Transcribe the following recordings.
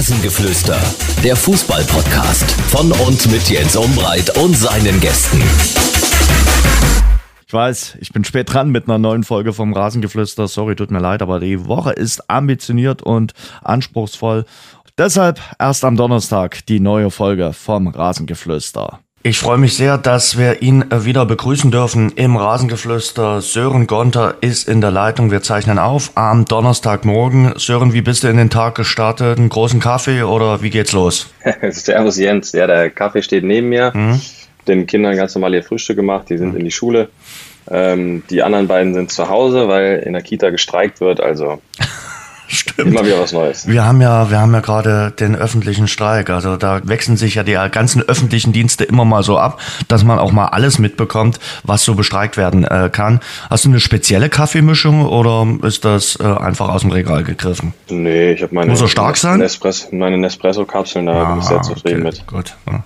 Rasengeflüster, der Fußball-Podcast von und mit Jens Umbreit und seinen Gästen. Ich weiß, ich bin spät dran mit einer neuen Folge vom Rasengeflüster. Sorry, tut mir leid, aber die Woche ist ambitioniert und anspruchsvoll. Deshalb erst am Donnerstag die neue Folge vom Rasengeflüster. Ich freue mich sehr, dass wir ihn äh, wieder begrüßen dürfen im Rasengeflüster. Sören Gonter ist in der Leitung. Wir zeichnen auf am Donnerstagmorgen. Sören, wie bist du in den Tag gestartet? Einen großen Kaffee oder wie geht's los? Servus Jens. Ja, der Kaffee steht neben mir. Mhm. Den Kindern ganz normal ihr Frühstück gemacht. Die sind mhm. in die Schule. Ähm, die anderen beiden sind zu Hause, weil in der Kita gestreikt wird. Also Stimmt. Immer wieder was Neues. Wir haben ja, wir haben ja gerade den öffentlichen Streik. Also da wechseln sich ja die ganzen öffentlichen Dienste immer mal so ab, dass man auch mal alles mitbekommt, was so bestreikt werden äh, kann. Hast du eine spezielle Kaffeemischung oder ist das äh, einfach aus dem Regal gegriffen? Nee, ich habe meine. Muss er stark sein? Nespresso, meine Nespresso-Kapseln, da ah, bin ich sehr zufrieden okay, mit. Gut. Ja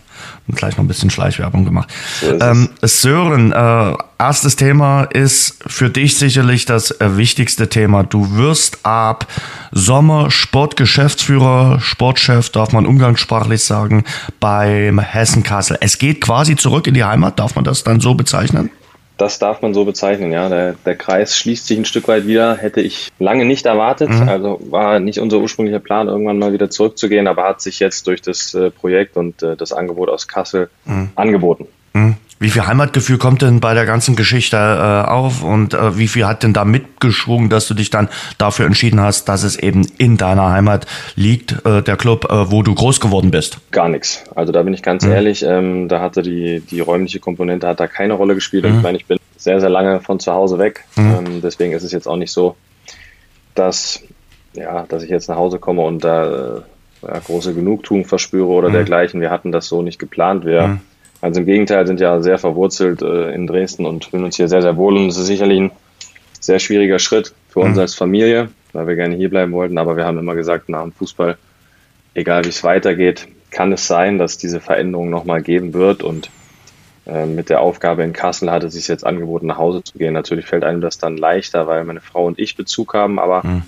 und gleich noch ein bisschen Schleichwerbung gemacht. So ähm, Sören, äh, erstes Thema ist für dich sicherlich das äh, wichtigste Thema. Du wirst ab Sommer Sportgeschäftsführer, Sportchef, darf man umgangssprachlich sagen, beim Hessen Kassel. Es geht quasi zurück in die Heimat, darf man das dann so bezeichnen? Das darf man so bezeichnen, ja. Der, der Kreis schließt sich ein Stück weit wieder. Hätte ich lange nicht erwartet. Mhm. Also war nicht unser ursprünglicher Plan, irgendwann mal wieder zurückzugehen, aber hat sich jetzt durch das äh, Projekt und äh, das Angebot aus Kassel mhm. angeboten. Mhm. Wie viel Heimatgefühl kommt denn bei der ganzen Geschichte äh, auf und äh, wie viel hat denn da mitgeschwungen, dass du dich dann dafür entschieden hast, dass es eben in deiner Heimat liegt, äh, der Club, äh, wo du groß geworden bist? Gar nichts. Also da bin ich ganz mhm. ehrlich, ähm, da hatte die, die räumliche Komponente hat da keine Rolle gespielt. Mhm. Ich meine, ich bin sehr, sehr lange von zu Hause weg. Mhm. Ähm, deswegen ist es jetzt auch nicht so, dass, ja, dass ich jetzt nach Hause komme und da äh, ja, große Genugtuung verspüre oder mhm. dergleichen. Wir hatten das so nicht geplant. Wir mhm also im Gegenteil, sind ja sehr verwurzelt äh, in Dresden und fühlen uns hier sehr, sehr wohl. Und es ist sicherlich ein sehr schwieriger Schritt für uns mhm. als Familie, weil wir gerne hier bleiben wollten. Aber wir haben immer gesagt, nach dem Fußball, egal wie es weitergeht, kann es sein, dass diese Veränderung nochmal geben wird. Und äh, mit der Aufgabe in Kassel hat es sich jetzt angeboten, nach Hause zu gehen. Natürlich fällt einem das dann leichter, weil meine Frau und ich Bezug haben. Aber mhm.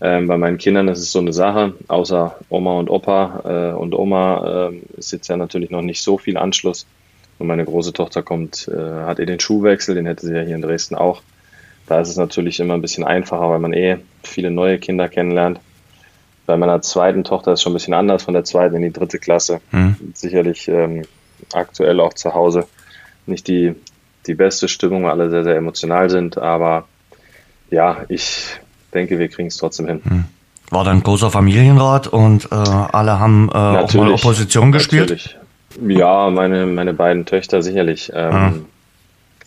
ähm, bei meinen Kindern ist es so eine Sache. Außer Oma und Opa äh, und Oma äh, ist jetzt ja natürlich noch nicht so viel Anschluss. Und meine große Tochter kommt, äh, hat eh den Schuhwechsel, den hätte sie ja hier in Dresden auch. Da ist es natürlich immer ein bisschen einfacher, weil man eh viele neue Kinder kennenlernt. Bei meiner zweiten Tochter ist schon ein bisschen anders, von der zweiten in die dritte Klasse. Mhm. Sicherlich ähm, aktuell auch zu Hause nicht die, die beste Stimmung, weil alle sehr, sehr emotional sind. Aber ja, ich denke, wir kriegen es trotzdem hin. Mhm. War dann großer Familienrat und äh, alle haben äh, auch mal Opposition gespielt? Natürlich. Ja, meine, meine beiden Töchter sicherlich. Ähm, mhm.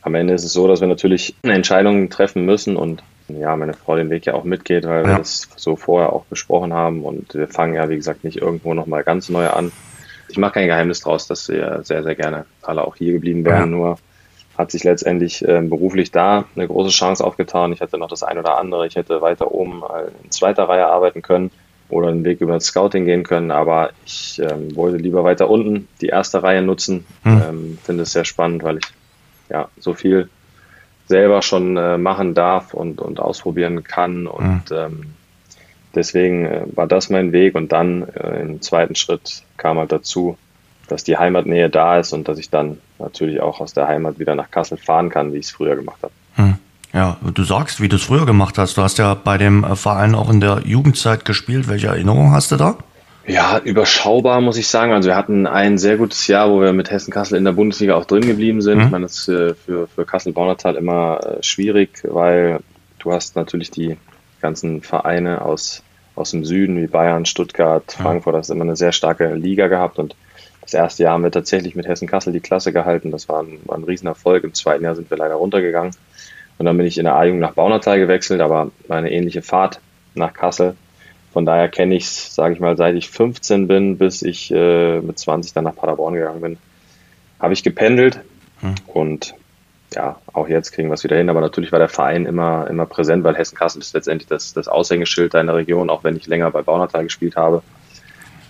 Am Ende ist es so, dass wir natürlich Entscheidungen treffen müssen und ja, meine Frau den Weg ja auch mitgeht, weil ja. wir das so vorher auch besprochen haben und wir fangen ja, wie gesagt, nicht irgendwo nochmal ganz neu an. Ich mache kein Geheimnis draus, dass wir sehr, sehr gerne alle auch hier geblieben wären, ja. nur hat sich letztendlich äh, beruflich da eine große Chance aufgetan. Ich hatte noch das ein oder andere. Ich hätte weiter oben in zweiter Reihe arbeiten können oder einen Weg über das Scouting gehen können, aber ich ähm, wollte lieber weiter unten die erste Reihe nutzen. Hm. Ähm, Finde es sehr spannend, weil ich ja so viel selber schon äh, machen darf und, und ausprobieren kann und hm. ähm, deswegen äh, war das mein Weg und dann äh, im zweiten Schritt kam halt dazu, dass die Heimatnähe da ist und dass ich dann natürlich auch aus der Heimat wieder nach Kassel fahren kann, wie ich es früher gemacht habe. Hm. Ja, du sagst, wie du es früher gemacht hast. Du hast ja bei dem äh, Verein auch in der Jugendzeit gespielt. Welche Erinnerungen hast du da? Ja, überschaubar muss ich sagen. Also wir hatten ein sehr gutes Jahr, wo wir mit Hessen Kassel in der Bundesliga auch drin geblieben sind. Mhm. Ich meine, das ist äh, für, für Kassel-Baunatal immer äh, schwierig, weil du hast natürlich die ganzen Vereine aus, aus dem Süden wie Bayern, Stuttgart, Frankfurt, das ist immer eine sehr starke Liga gehabt und das erste Jahr haben wir tatsächlich mit Hessen Kassel die Klasse gehalten. Das war ein, war ein Riesenerfolg. Im zweiten Jahr sind wir leider runtergegangen. Und dann bin ich in der A-Jugend nach Baunatal gewechselt, aber eine ähnliche Fahrt nach Kassel. Von daher kenne ich es, sage ich mal, seit ich 15 bin, bis ich äh, mit 20 dann nach Paderborn gegangen bin, habe ich gependelt. Hm. Und ja, auch jetzt kriegen wir es wieder hin. Aber natürlich war der Verein immer, immer präsent, weil Hessen-Kassel ist letztendlich das, das Aushängeschild deiner Region, auch wenn ich länger bei Baunatal gespielt habe.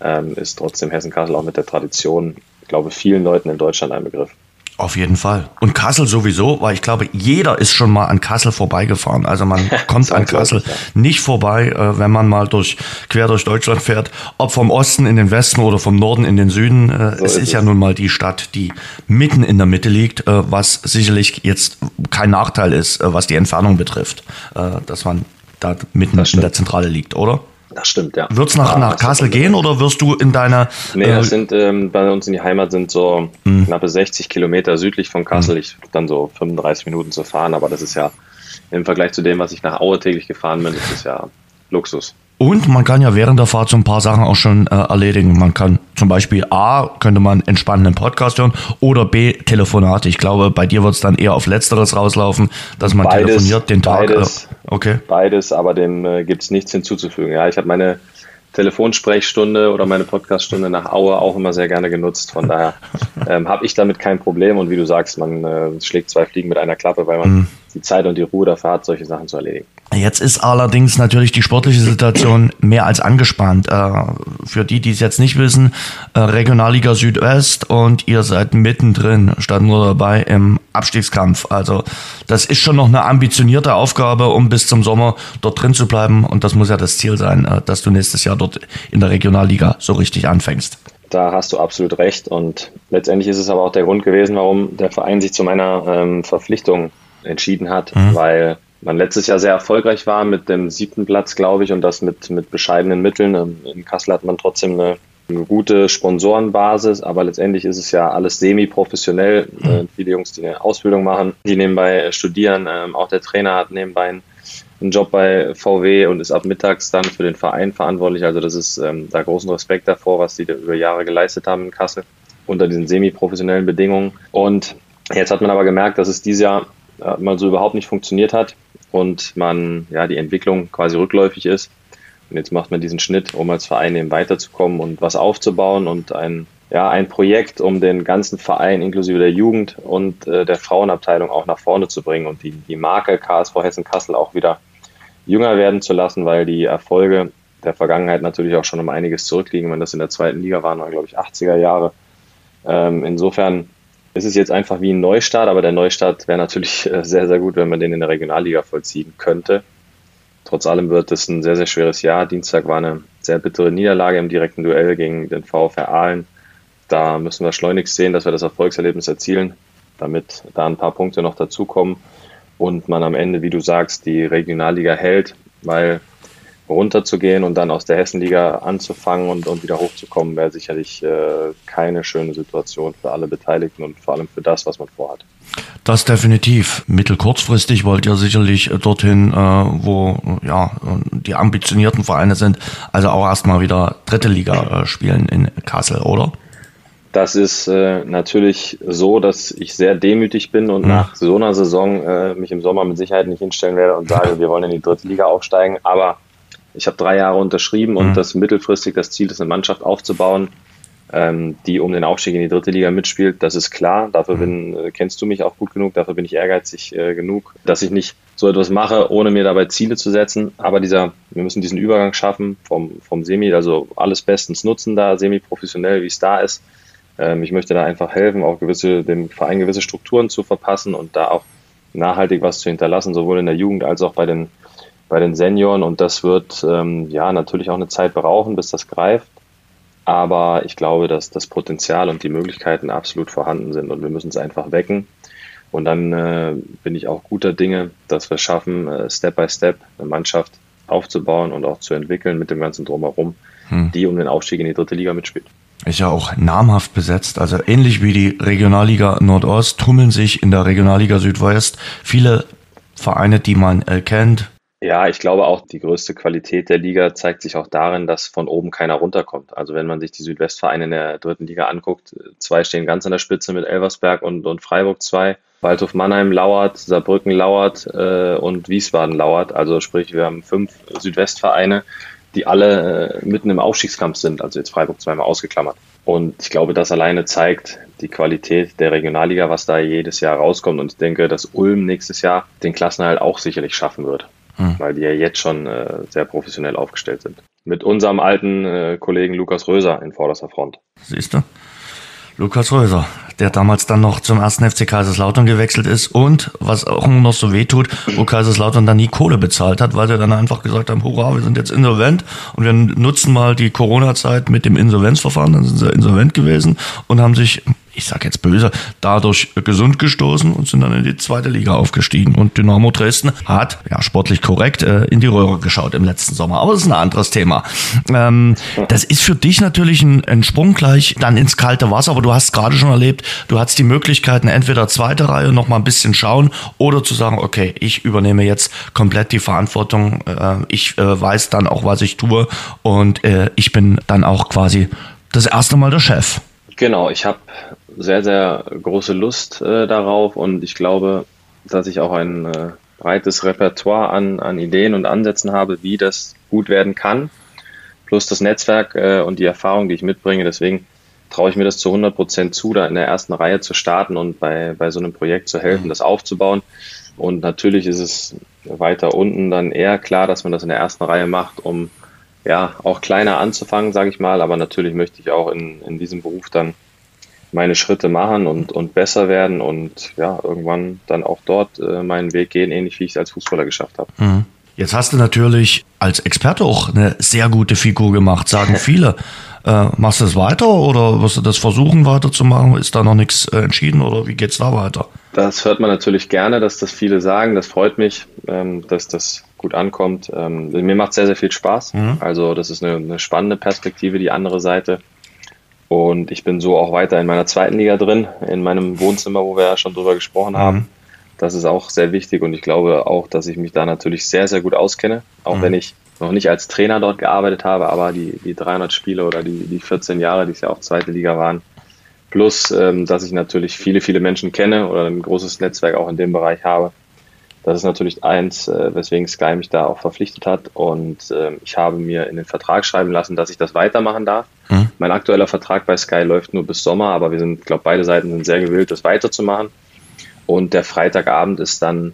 Ähm, ist trotzdem Hessen-Kassel auch mit der Tradition, ich glaube, vielen Leuten in Deutschland ein Begriff. Auf jeden Fall. Und Kassel sowieso, weil ich glaube, jeder ist schon mal an Kassel vorbeigefahren. Also man kommt an Kassel nicht vorbei, äh, wenn man mal durch quer durch Deutschland fährt. Ob vom Osten in den Westen oder vom Norden in den Süden. Äh, so es ist, ist ja nun mal die Stadt, die mitten in der Mitte liegt, äh, was sicherlich jetzt kein Nachteil ist, was die Entfernung betrifft, dass man da mitten in der Zentrale liegt, oder? Das stimmt, ja. Wird es nach, ja, nach Kassel gehen oder wirst du in deiner. Nee, das äh, sind ähm, bei uns in die Heimat sind so mh. knappe 60 Kilometer südlich von Kassel. Mh. Ich dann so 35 Minuten zu fahren, aber das ist ja im Vergleich zu dem, was ich nach Aue täglich gefahren bin, ist das ja Luxus. Und man kann ja während der Fahrt so ein paar Sachen auch schon äh, erledigen. Man kann zum Beispiel A, könnte man entspannenden Podcast hören oder B, Telefonate. Ich glaube, bei dir wird es dann eher auf Letzteres rauslaufen, dass man beides, telefoniert den Tag. Beides, äh, okay. Beides, aber dem äh, gibt es nichts hinzuzufügen. Ja, ich habe meine Telefonsprechstunde oder meine Podcaststunde nach Aue auch immer sehr gerne genutzt. Von daher ähm, habe ich damit kein Problem. Und wie du sagst, man äh, schlägt zwei Fliegen mit einer Klappe, weil man mhm. die Zeit und die Ruhe dafür hat, solche Sachen zu erledigen. Jetzt ist allerdings natürlich die sportliche Situation mehr als angespannt. Äh, für die, die es jetzt nicht wissen, äh, Regionalliga Südwest und ihr seid mittendrin, statt nur dabei im Abstiegskampf. Also das ist schon noch eine ambitionierte Aufgabe, um bis zum Sommer dort drin zu bleiben. Und das muss ja das Ziel sein, äh, dass du nächstes Jahr dort in der Regionalliga so richtig anfängst. Da hast du absolut recht. Und letztendlich ist es aber auch der Grund gewesen, warum der Verein sich zu meiner ähm, Verpflichtung entschieden hat, mhm. weil man letztes Jahr sehr erfolgreich war mit dem siebten Platz, glaube ich, und das mit, mit bescheidenen Mitteln. Ähm, in Kassel hat man trotzdem eine, eine gute Sponsorenbasis, aber letztendlich ist es ja alles semi-professionell. Mhm. Äh, viele Jungs, die eine Ausbildung machen, die nebenbei studieren. Ähm, auch der Trainer hat nebenbei einen, einen, Job bei VW und ist ab mittags dann für den Verein verantwortlich. Also das ist ähm, da großen Respekt davor, was die da über Jahre geleistet haben in Kassel unter diesen semi-professionellen Bedingungen. Und jetzt hat man aber gemerkt, dass es dieses Jahr äh, mal so überhaupt nicht funktioniert hat und man ja die Entwicklung quasi rückläufig ist. Und jetzt macht man diesen Schnitt, um als Verein eben weiterzukommen und was aufzubauen und ein, ja, ein Projekt, um den ganzen Verein inklusive der Jugend und äh, der Frauenabteilung auch nach vorne zu bringen und die, die Marke KSV Hessen-Kassel auch wieder jünger werden zu lassen, weil die Erfolge der Vergangenheit natürlich auch schon um einiges zurückliegen. Wenn das in der zweiten Liga waren, waren glaube ich 80er Jahre. Ähm, insofern es ist jetzt einfach wie ein Neustart, aber der Neustart wäre natürlich äh, sehr, sehr gut, wenn man den in der Regionalliga vollziehen könnte. Trotz allem wird es ein sehr, sehr schweres Jahr. Dienstag war eine sehr bittere Niederlage im direkten Duell gegen den VfR Aalen. Da müssen wir schleunigst sehen, dass wir das Erfolgserlebnis erzielen, damit da ein paar Punkte noch dazukommen und man am Ende, wie du sagst, die Regionalliga hält, weil runterzugehen und dann aus der Hessenliga anzufangen und, und wieder hochzukommen, wäre sicherlich äh, keine schöne Situation für alle Beteiligten und vor allem für das, was man vorhat. Das definitiv. Mittel-kurzfristig wollt ihr sicherlich dorthin, äh, wo ja die ambitionierten Vereine sind, also auch erstmal wieder dritte Liga äh, spielen in Kassel, oder? Das ist äh, natürlich so, dass ich sehr demütig bin und mhm. nach so einer Saison äh, mich im Sommer mit Sicherheit nicht hinstellen werde und sage, wir wollen in die dritte Liga aufsteigen. Aber ich habe drei Jahre unterschrieben und mhm. das mittelfristig das Ziel ist, eine Mannschaft aufzubauen, ähm, die um den Aufstieg in die dritte Liga mitspielt. Das ist klar. Dafür mhm. bin, äh, kennst du mich auch gut genug. Dafür bin ich ehrgeizig äh, genug, dass ich nicht so etwas mache, ohne mir dabei Ziele zu setzen. Aber dieser, wir müssen diesen Übergang schaffen vom, vom Semi, also alles bestens nutzen da, semi-professionell, wie es da ist. Ähm, ich möchte da einfach helfen, auch gewisse, dem Verein gewisse Strukturen zu verpassen und da auch nachhaltig was zu hinterlassen, sowohl in der Jugend als auch bei den bei den Senioren und das wird ähm, ja natürlich auch eine Zeit brauchen, bis das greift. Aber ich glaube, dass das Potenzial und die Möglichkeiten absolut vorhanden sind und wir müssen es einfach wecken. Und dann äh, bin ich auch guter Dinge, dass wir schaffen, äh, Step by Step eine Mannschaft aufzubauen und auch zu entwickeln mit dem ganzen Drumherum, hm. die um den Aufstieg in die dritte Liga mitspielt. Ist ja auch namhaft besetzt. Also ähnlich wie die Regionalliga Nordost tummeln sich in der Regionalliga Südwest viele Vereine, die man äh, kennt, ja, ich glaube auch, die größte Qualität der Liga zeigt sich auch darin, dass von oben keiner runterkommt. Also wenn man sich die Südwestvereine in der dritten Liga anguckt, zwei stehen ganz an der Spitze mit Elversberg und, und Freiburg zwei. Waldhof Mannheim lauert, Saarbrücken lauert äh, und Wiesbaden lauert. Also sprich, wir haben fünf Südwestvereine, die alle äh, mitten im Aufstiegskampf sind. Also jetzt Freiburg zweimal ausgeklammert. Und ich glaube, das alleine zeigt die Qualität der Regionalliga, was da jedes Jahr rauskommt. Und ich denke, dass Ulm nächstes Jahr den Klassenhalt auch sicherlich schaffen wird hm. weil die ja jetzt schon äh, sehr professionell aufgestellt sind. Mit unserem alten äh, Kollegen Lukas Röser in vorderster Front. Siehst du? Lukas Röser, der damals dann noch zum ersten FC Kaiserslautern gewechselt ist und was auch immer noch so wehtut, wo Kaiserslautern dann nie Kohle bezahlt hat, weil sie dann einfach gesagt haben, hurra, wir sind jetzt insolvent und wir nutzen mal die Corona-Zeit mit dem Insolvenzverfahren, dann sind sie insolvent gewesen und haben sich ich sag jetzt böse, dadurch gesund gestoßen und sind dann in die zweite Liga aufgestiegen. Und Dynamo Dresden hat, ja, sportlich korrekt, äh, in die Röhre geschaut im letzten Sommer. Aber das ist ein anderes Thema. Ähm, das ist für dich natürlich ein, ein Sprung gleich dann ins kalte Wasser, aber du hast gerade schon erlebt, du hast die Möglichkeiten, entweder zweite Reihe noch mal ein bisschen schauen oder zu sagen, okay, ich übernehme jetzt komplett die Verantwortung. Äh, ich äh, weiß dann auch, was ich tue und ich bin dann auch quasi das erste Mal der Chef. Genau, ich habe sehr, sehr große Lust äh, darauf und ich glaube, dass ich auch ein äh, breites Repertoire an, an Ideen und Ansätzen habe, wie das gut werden kann. Plus das Netzwerk äh, und die Erfahrung, die ich mitbringe. Deswegen traue ich mir das zu 100 Prozent zu, da in der ersten Reihe zu starten und bei, bei so einem Projekt zu helfen, mhm. das aufzubauen. Und natürlich ist es weiter unten dann eher klar, dass man das in der ersten Reihe macht, um ja auch kleiner anzufangen, sage ich mal. Aber natürlich möchte ich auch in, in diesem Beruf dann meine Schritte machen und, und besser werden und ja, irgendwann dann auch dort äh, meinen Weg gehen, ähnlich wie ich es als Fußballer geschafft habe. Mhm. Jetzt hast du natürlich als Experte auch eine sehr gute Figur gemacht, sagen viele. Äh, machst du es weiter oder wirst du das versuchen weiterzumachen? Ist da noch nichts äh, entschieden oder wie geht es da weiter? Das hört man natürlich gerne, dass das viele sagen. Das freut mich, ähm, dass das gut ankommt. Ähm, mir macht sehr, sehr viel Spaß. Mhm. Also das ist eine, eine spannende Perspektive, die andere Seite. Und ich bin so auch weiter in meiner zweiten Liga drin, in meinem Wohnzimmer, wo wir ja schon drüber gesprochen mhm. haben. Das ist auch sehr wichtig und ich glaube auch, dass ich mich da natürlich sehr, sehr gut auskenne, auch mhm. wenn ich noch nicht als Trainer dort gearbeitet habe, aber die, die 300 Spiele oder die, die 14 Jahre, die es ja auch zweite Liga waren, plus, ähm, dass ich natürlich viele, viele Menschen kenne oder ein großes Netzwerk auch in dem Bereich habe, das ist natürlich eins, äh, weswegen Sky mich da auch verpflichtet hat. Und äh, ich habe mir in den Vertrag schreiben lassen, dass ich das weitermachen darf. Mhm. Mein aktueller Vertrag bei Sky läuft nur bis Sommer, aber wir sind, glaube beide Seiten sind sehr gewillt, das weiterzumachen. Und der Freitagabend ist dann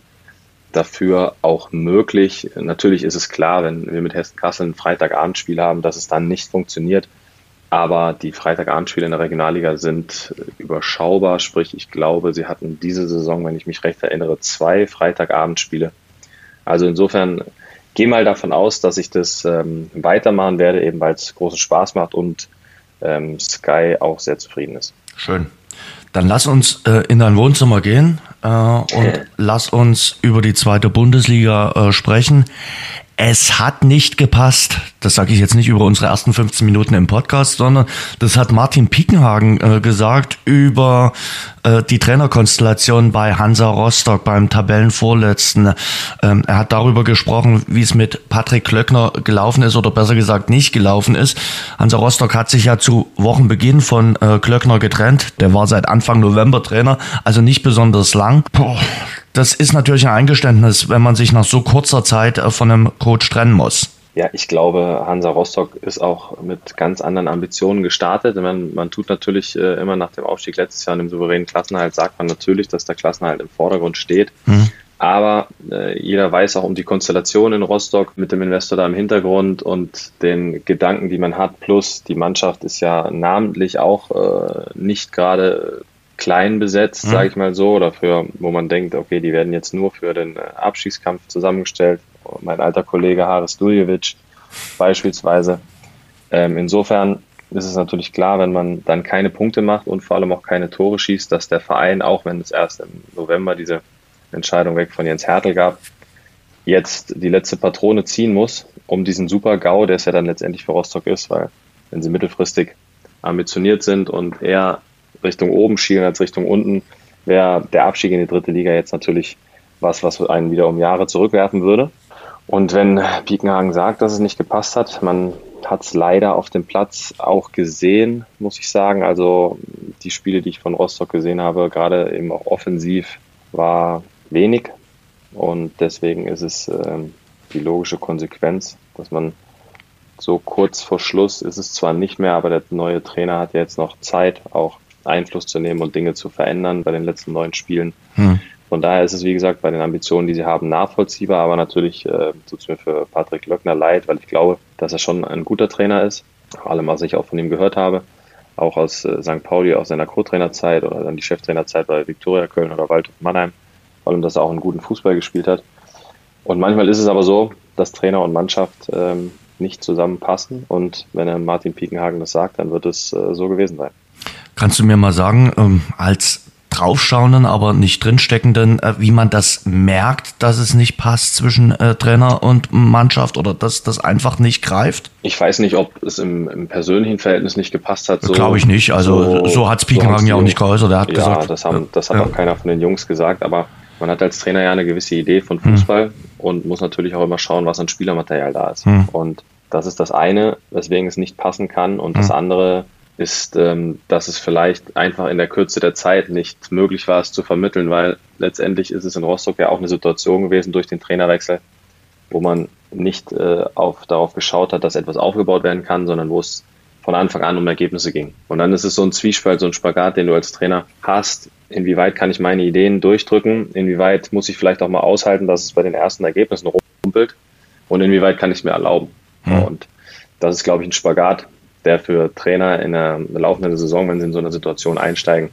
dafür auch möglich. Natürlich ist es klar, wenn wir mit Hessen Kassel ein Freitagabendspiel haben, dass es dann nicht funktioniert. Aber die Freitagabendspiele in der Regionalliga sind überschaubar. Sprich, ich glaube, sie hatten diese Saison, wenn ich mich recht erinnere, zwei Freitagabendspiele. Also insofern gehe mal davon aus, dass ich das ähm, weitermachen werde, eben weil es großen Spaß macht und ähm, Sky auch sehr zufrieden ist. Schön. Dann lass uns äh, in dein Wohnzimmer gehen äh, und lass uns über die zweite Bundesliga äh, sprechen. Es hat nicht gepasst. Das sage ich jetzt nicht über unsere ersten 15 Minuten im Podcast, sondern das hat Martin Piekenhagen äh, gesagt über äh, die Trainerkonstellation bei Hansa Rostock beim Tabellenvorletzten. Ähm, er hat darüber gesprochen, wie es mit Patrick Klöckner gelaufen ist oder besser gesagt nicht gelaufen ist. Hansa Rostock hat sich ja zu Wochenbeginn von äh, Klöckner getrennt. Der war seit Anfang November Trainer, also nicht besonders lang. Puh, das ist natürlich ein Eingeständnis, wenn man sich nach so kurzer Zeit äh, von einem Coach trennen muss. Ja, ich glaube, Hansa Rostock ist auch mit ganz anderen Ambitionen gestartet. Man, man tut natürlich äh, immer nach dem Aufstieg letztes Jahr und dem souveränen Klassenhalt, sagt man natürlich, dass der Klassenhalt im Vordergrund steht. Mhm. Aber äh, jeder weiß auch um die Konstellation in Rostock mit dem Investor da im Hintergrund und den Gedanken, die man hat. Plus die Mannschaft ist ja namentlich auch äh, nicht gerade klein besetzt, mhm. sage ich mal so, oder für, wo man denkt, okay, die werden jetzt nur für den äh, Abstiegskampf zusammengestellt. Mein alter Kollege Haris Duljevic beispielsweise. Ähm, insofern ist es natürlich klar, wenn man dann keine Punkte macht und vor allem auch keine Tore schießt, dass der Verein, auch wenn es erst im November diese Entscheidung weg von Jens Hertel gab, jetzt die letzte Patrone ziehen muss, um diesen Super-GAU, der es ja dann letztendlich für Rostock ist, weil wenn sie mittelfristig ambitioniert sind und eher Richtung oben schielen als Richtung unten, wäre der Abstieg in die dritte Liga jetzt natürlich was, was einen wieder um Jahre zurückwerfen würde. Und wenn Piekenhagen sagt, dass es nicht gepasst hat, man hat es leider auf dem Platz auch gesehen, muss ich sagen. Also die Spiele, die ich von Rostock gesehen habe, gerade eben auch offensiv, war wenig. Und deswegen ist es ähm, die logische Konsequenz, dass man so kurz vor Schluss ist es zwar nicht mehr, aber der neue Trainer hat jetzt noch Zeit, auch Einfluss zu nehmen und Dinge zu verändern bei den letzten neun Spielen. Hm. Von daher ist es, wie gesagt, bei den Ambitionen, die sie haben, nachvollziehbar, aber natürlich äh, tut es mir für Patrick Löckner leid, weil ich glaube, dass er schon ein guter Trainer ist, vor allem was ich auch von ihm gehört habe. auch aus äh, St. Pauli, aus seiner Co-Trainerzeit oder dann die Cheftrainerzeit bei Viktoria Köln oder Waldhof Mannheim, vor allem, dass er auch einen guten Fußball gespielt hat. Und manchmal ist es aber so, dass Trainer und Mannschaft ähm, nicht zusammenpassen. Und wenn er Martin Piekenhagen das sagt, dann wird es äh, so gewesen sein. Kannst du mir mal sagen, ähm, als draufschauenden, aber nicht drinsteckenden, äh, wie man das merkt, dass es nicht passt zwischen äh, Trainer und Mannschaft oder dass das einfach nicht greift? Ich weiß nicht, ob es im, im persönlichen Verhältnis nicht gepasst hat. So, Glaube ich nicht. Also so, so hat es Piekenhagen so ja auch nicht geäußert. Er hat ja, gesagt, das, haben, das hat ja. auch keiner von den Jungs gesagt, aber man hat als Trainer ja eine gewisse Idee von Fußball hm. und muss natürlich auch immer schauen, was an Spielermaterial da ist. Hm. Und das ist das eine, weswegen es nicht passen kann. Und hm. das andere ist, ähm, dass es vielleicht einfach in der Kürze der Zeit nicht möglich war, es zu vermitteln, weil letztendlich ist es in Rostock ja auch eine Situation gewesen durch den Trainerwechsel, wo man nicht äh, auf, darauf geschaut hat, dass etwas aufgebaut werden kann, sondern wo es von Anfang an um Ergebnisse ging. Und dann ist es so ein Zwiespalt, so ein Spagat, den du als Trainer hast. Inwieweit kann ich meine Ideen durchdrücken? Inwieweit muss ich vielleicht auch mal aushalten, dass es bei den ersten Ergebnissen rumpelt? Und inwieweit kann ich es mir erlauben? Mhm. Und das ist, glaube ich, ein Spagat, der für Trainer in der laufenden Saison, wenn sie in so eine Situation einsteigen,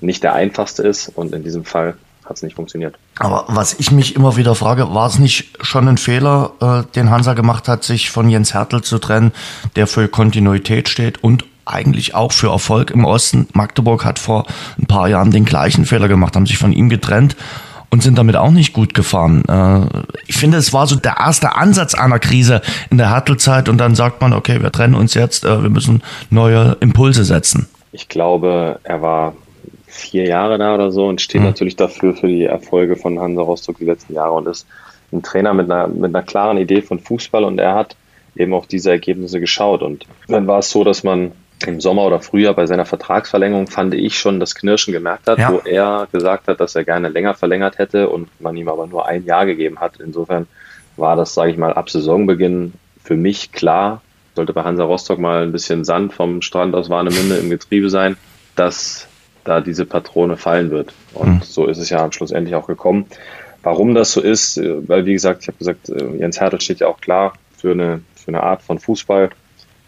nicht der einfachste ist. Und in diesem Fall hat es nicht funktioniert. Aber was ich mich immer wieder frage, war es nicht schon ein Fehler, äh, den Hansa gemacht hat, sich von Jens Hertel zu trennen, der für Kontinuität steht und eigentlich auch für Erfolg im Osten. Magdeburg hat vor ein paar Jahren den gleichen Fehler gemacht, haben sich von ihm getrennt und sind damit auch nicht gut gefahren. Äh, ich finde, es war so der erste Ansatz einer Krise in der Hartelzeit und dann sagt man, okay, wir trennen uns jetzt, äh, wir müssen neue Impulse setzen. Ich glaube, er war vier Jahre da oder so und steht mhm. natürlich dafür für die Erfolge von Hansa Rostock die letzten Jahre und ist ein Trainer mit einer, mit einer klaren Idee von Fußball und er hat eben auf diese Ergebnisse geschaut. Und dann war es so, dass man im Sommer oder Frühjahr bei seiner Vertragsverlängerung fand ich schon das Knirschen gemerkt hat, ja. wo er gesagt hat, dass er gerne länger verlängert hätte und man ihm aber nur ein Jahr gegeben hat. Insofern war das, sage ich mal, ab Saisonbeginn für mich klar, sollte bei Hansa Rostock mal ein bisschen Sand vom Strand aus Warnemünde im Getriebe sein, dass da diese Patrone fallen wird. Und mhm. so ist es ja schlussendlich auch gekommen. Warum das so ist, äh, weil wie gesagt, ich habe gesagt, äh, Jens Hertel steht ja auch klar für eine, für eine Art von Fußball.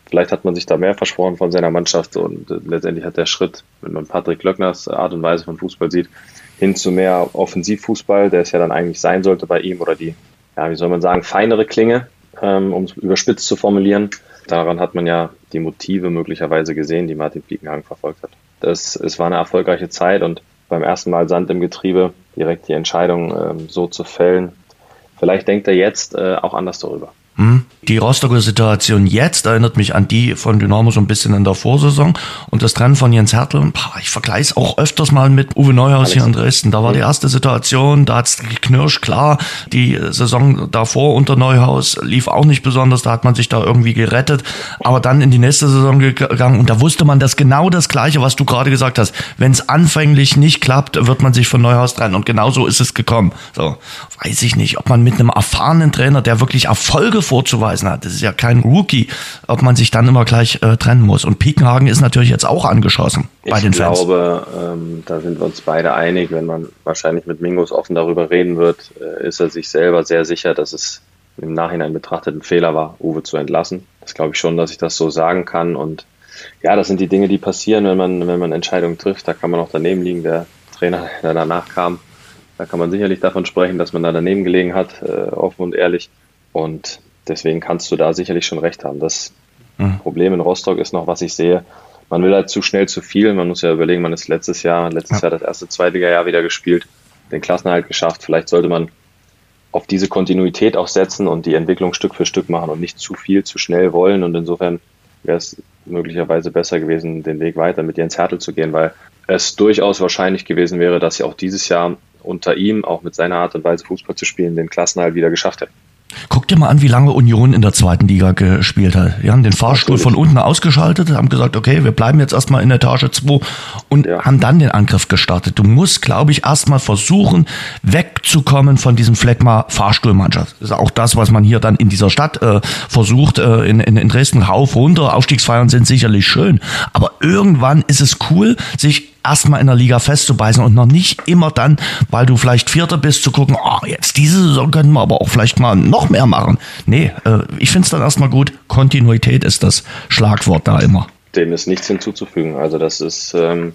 Vielleicht hat man sich da mehr versprochen von seiner Mannschaft und äh, letztendlich hat der Schritt, wenn man Patrick Löckners Art und Weise von Fußball sieht, hin zu mehr Offensivfußball, der es ja dann eigentlich sein sollte bei ihm oder die, ja, wie soll man sagen, feinere Klinge, ähm, um es überspitzt zu formulieren. Daran hat man ja die Motive möglicherweise gesehen, die Martin Biekenhagen verfolgt hat. Das, es war eine erfolgreiche Zeit und beim ersten Mal Sand im Getriebe direkt die Entscheidung ähm, so zu fällen. Vielleicht denkt er jetzt äh, auch anders darüber. Hm? Die Rostocker Situation jetzt erinnert mich an die von Dynamo so ein bisschen in der Vorsaison. Und das Trennen von Jens Hertel, ich vergleiche es auch öfters mal mit Uwe Neuhaus Alex. hier in Dresden. Da war die erste Situation, da hat es geknirscht, klar. Die Saison davor unter Neuhaus lief auch nicht besonders, da hat man sich da irgendwie gerettet. Aber dann in die nächste Saison gegangen und da wusste man, dass genau das Gleiche, was du gerade gesagt hast. Wenn es anfänglich nicht klappt, wird man sich von Neuhaus trennen. Und genau so ist es gekommen. So, weiß ich nicht, ob man mit einem erfahrenen Trainer, der wirklich Erfolge vorzuweisen hat. Das ist ja kein Rookie, ob man sich dann immer gleich äh, trennen muss. Und Piekenhagen ist natürlich jetzt auch angeschossen bei ich den Fans. Ich glaube, ähm, da sind wir uns beide einig. Wenn man wahrscheinlich mit Mingos offen darüber reden wird, äh, ist er sich selber sehr sicher, dass es im Nachhinein betrachtet ein Fehler war, Uwe zu entlassen. Das glaube ich schon, dass ich das so sagen kann. Und ja, das sind die Dinge, die passieren, wenn man, wenn man Entscheidungen trifft. Da kann man auch daneben liegen. Der Trainer, der danach kam, da kann man sicherlich davon sprechen, dass man da daneben gelegen hat, äh, offen und ehrlich. Und deswegen kannst du da sicherlich schon recht haben. Das mhm. Problem in Rostock ist noch, was ich sehe, man will halt zu schnell zu viel. Man muss ja überlegen, man ist letztes Jahr, letztes ja. Jahr das erste Zweitliga-Jahr wieder gespielt, den Klassenerhalt geschafft. Vielleicht sollte man auf diese Kontinuität auch setzen und die Entwicklung Stück für Stück machen und nicht zu viel, zu schnell wollen. Und insofern wäre es möglicherweise besser gewesen, den Weg weiter mit Jens Hertel zu gehen, weil es durchaus wahrscheinlich gewesen wäre, dass sie auch dieses Jahr unter ihm, auch mit seiner Art und Weise Fußball zu spielen, den Klassenerhalt wieder geschafft hätten. Guck dir mal an, wie lange Union in der zweiten Liga gespielt hat. Die haben den Fahrstuhl von unten ausgeschaltet, haben gesagt, okay, wir bleiben jetzt erstmal in Etage 2 und ja. haben dann den Angriff gestartet. Du musst, glaube ich, erstmal versuchen, wegzukommen von diesem Fleckma Fahrstuhlmannschaft. Das ist auch das, was man hier dann in dieser Stadt äh, versucht, äh, in, in, in Dresden rauf, runter. Aufstiegsfeiern sind sicherlich schön. Aber irgendwann ist es cool, sich erstmal in der Liga festzubeißen und noch nicht immer dann, weil du vielleicht Vierter bist, zu gucken, oh, jetzt diese Saison können wir aber auch vielleicht mal noch mehr machen. Nee, äh, ich finde es dann erstmal gut. Kontinuität ist das Schlagwort da immer. Dem ist nichts hinzuzufügen. Also das ist ähm,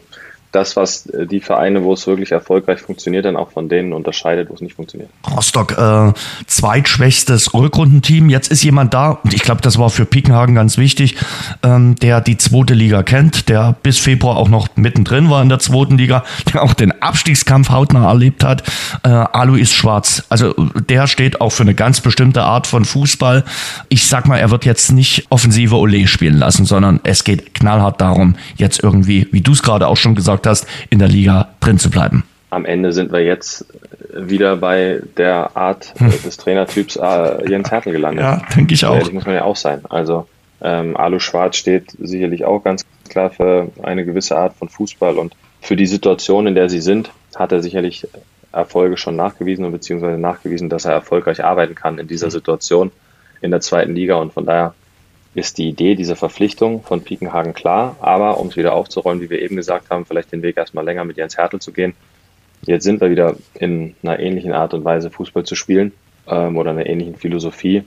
das, was äh, die Vereine, wo es wirklich erfolgreich funktioniert, dann auch von denen unterscheidet, wo es nicht funktioniert. Rostock, äh, zweitschwächstes Rückrundenteam. Jetzt ist jemand da, und ich glaube, das war für Pickenhagen ganz wichtig, ähm, der die zweite Liga kennt, der bis Februar auch noch mittendrin war in der zweiten Liga, der auch den Abstiegskampf hautnah erlebt hat. Äh, Alois Schwarz. Also der steht auch für eine ganz bestimmte Art von Fußball. Ich sag mal, er wird jetzt nicht offensive Ole spielen lassen, sondern es geht knallhart darum, jetzt irgendwie, wie du es gerade auch schon gesagt gesagt hast, in der Liga drin zu bleiben. Am Ende sind wir jetzt wieder bei der Art hm. des Trainertyps äh, Jens Hertel gelandet. Ja, denke ich auch. Ehrlich muss man ja auch sein. Also ähm, Alu Schwarz steht sicherlich auch ganz klar für eine gewisse Art von Fußball und für die Situation, in der sie sind, hat er sicherlich Erfolge schon nachgewiesen und beziehungsweise nachgewiesen, dass er erfolgreich arbeiten kann in dieser hm. Situation in der zweiten Liga und von daher ist die Idee dieser Verpflichtung von Piekenhagen klar, aber um es wieder aufzurollen, wie wir eben gesagt haben, vielleicht den Weg erstmal länger mit Jens Hertel zu gehen. Jetzt sind wir wieder in einer ähnlichen Art und Weise Fußball zu spielen ähm, oder einer ähnlichen Philosophie.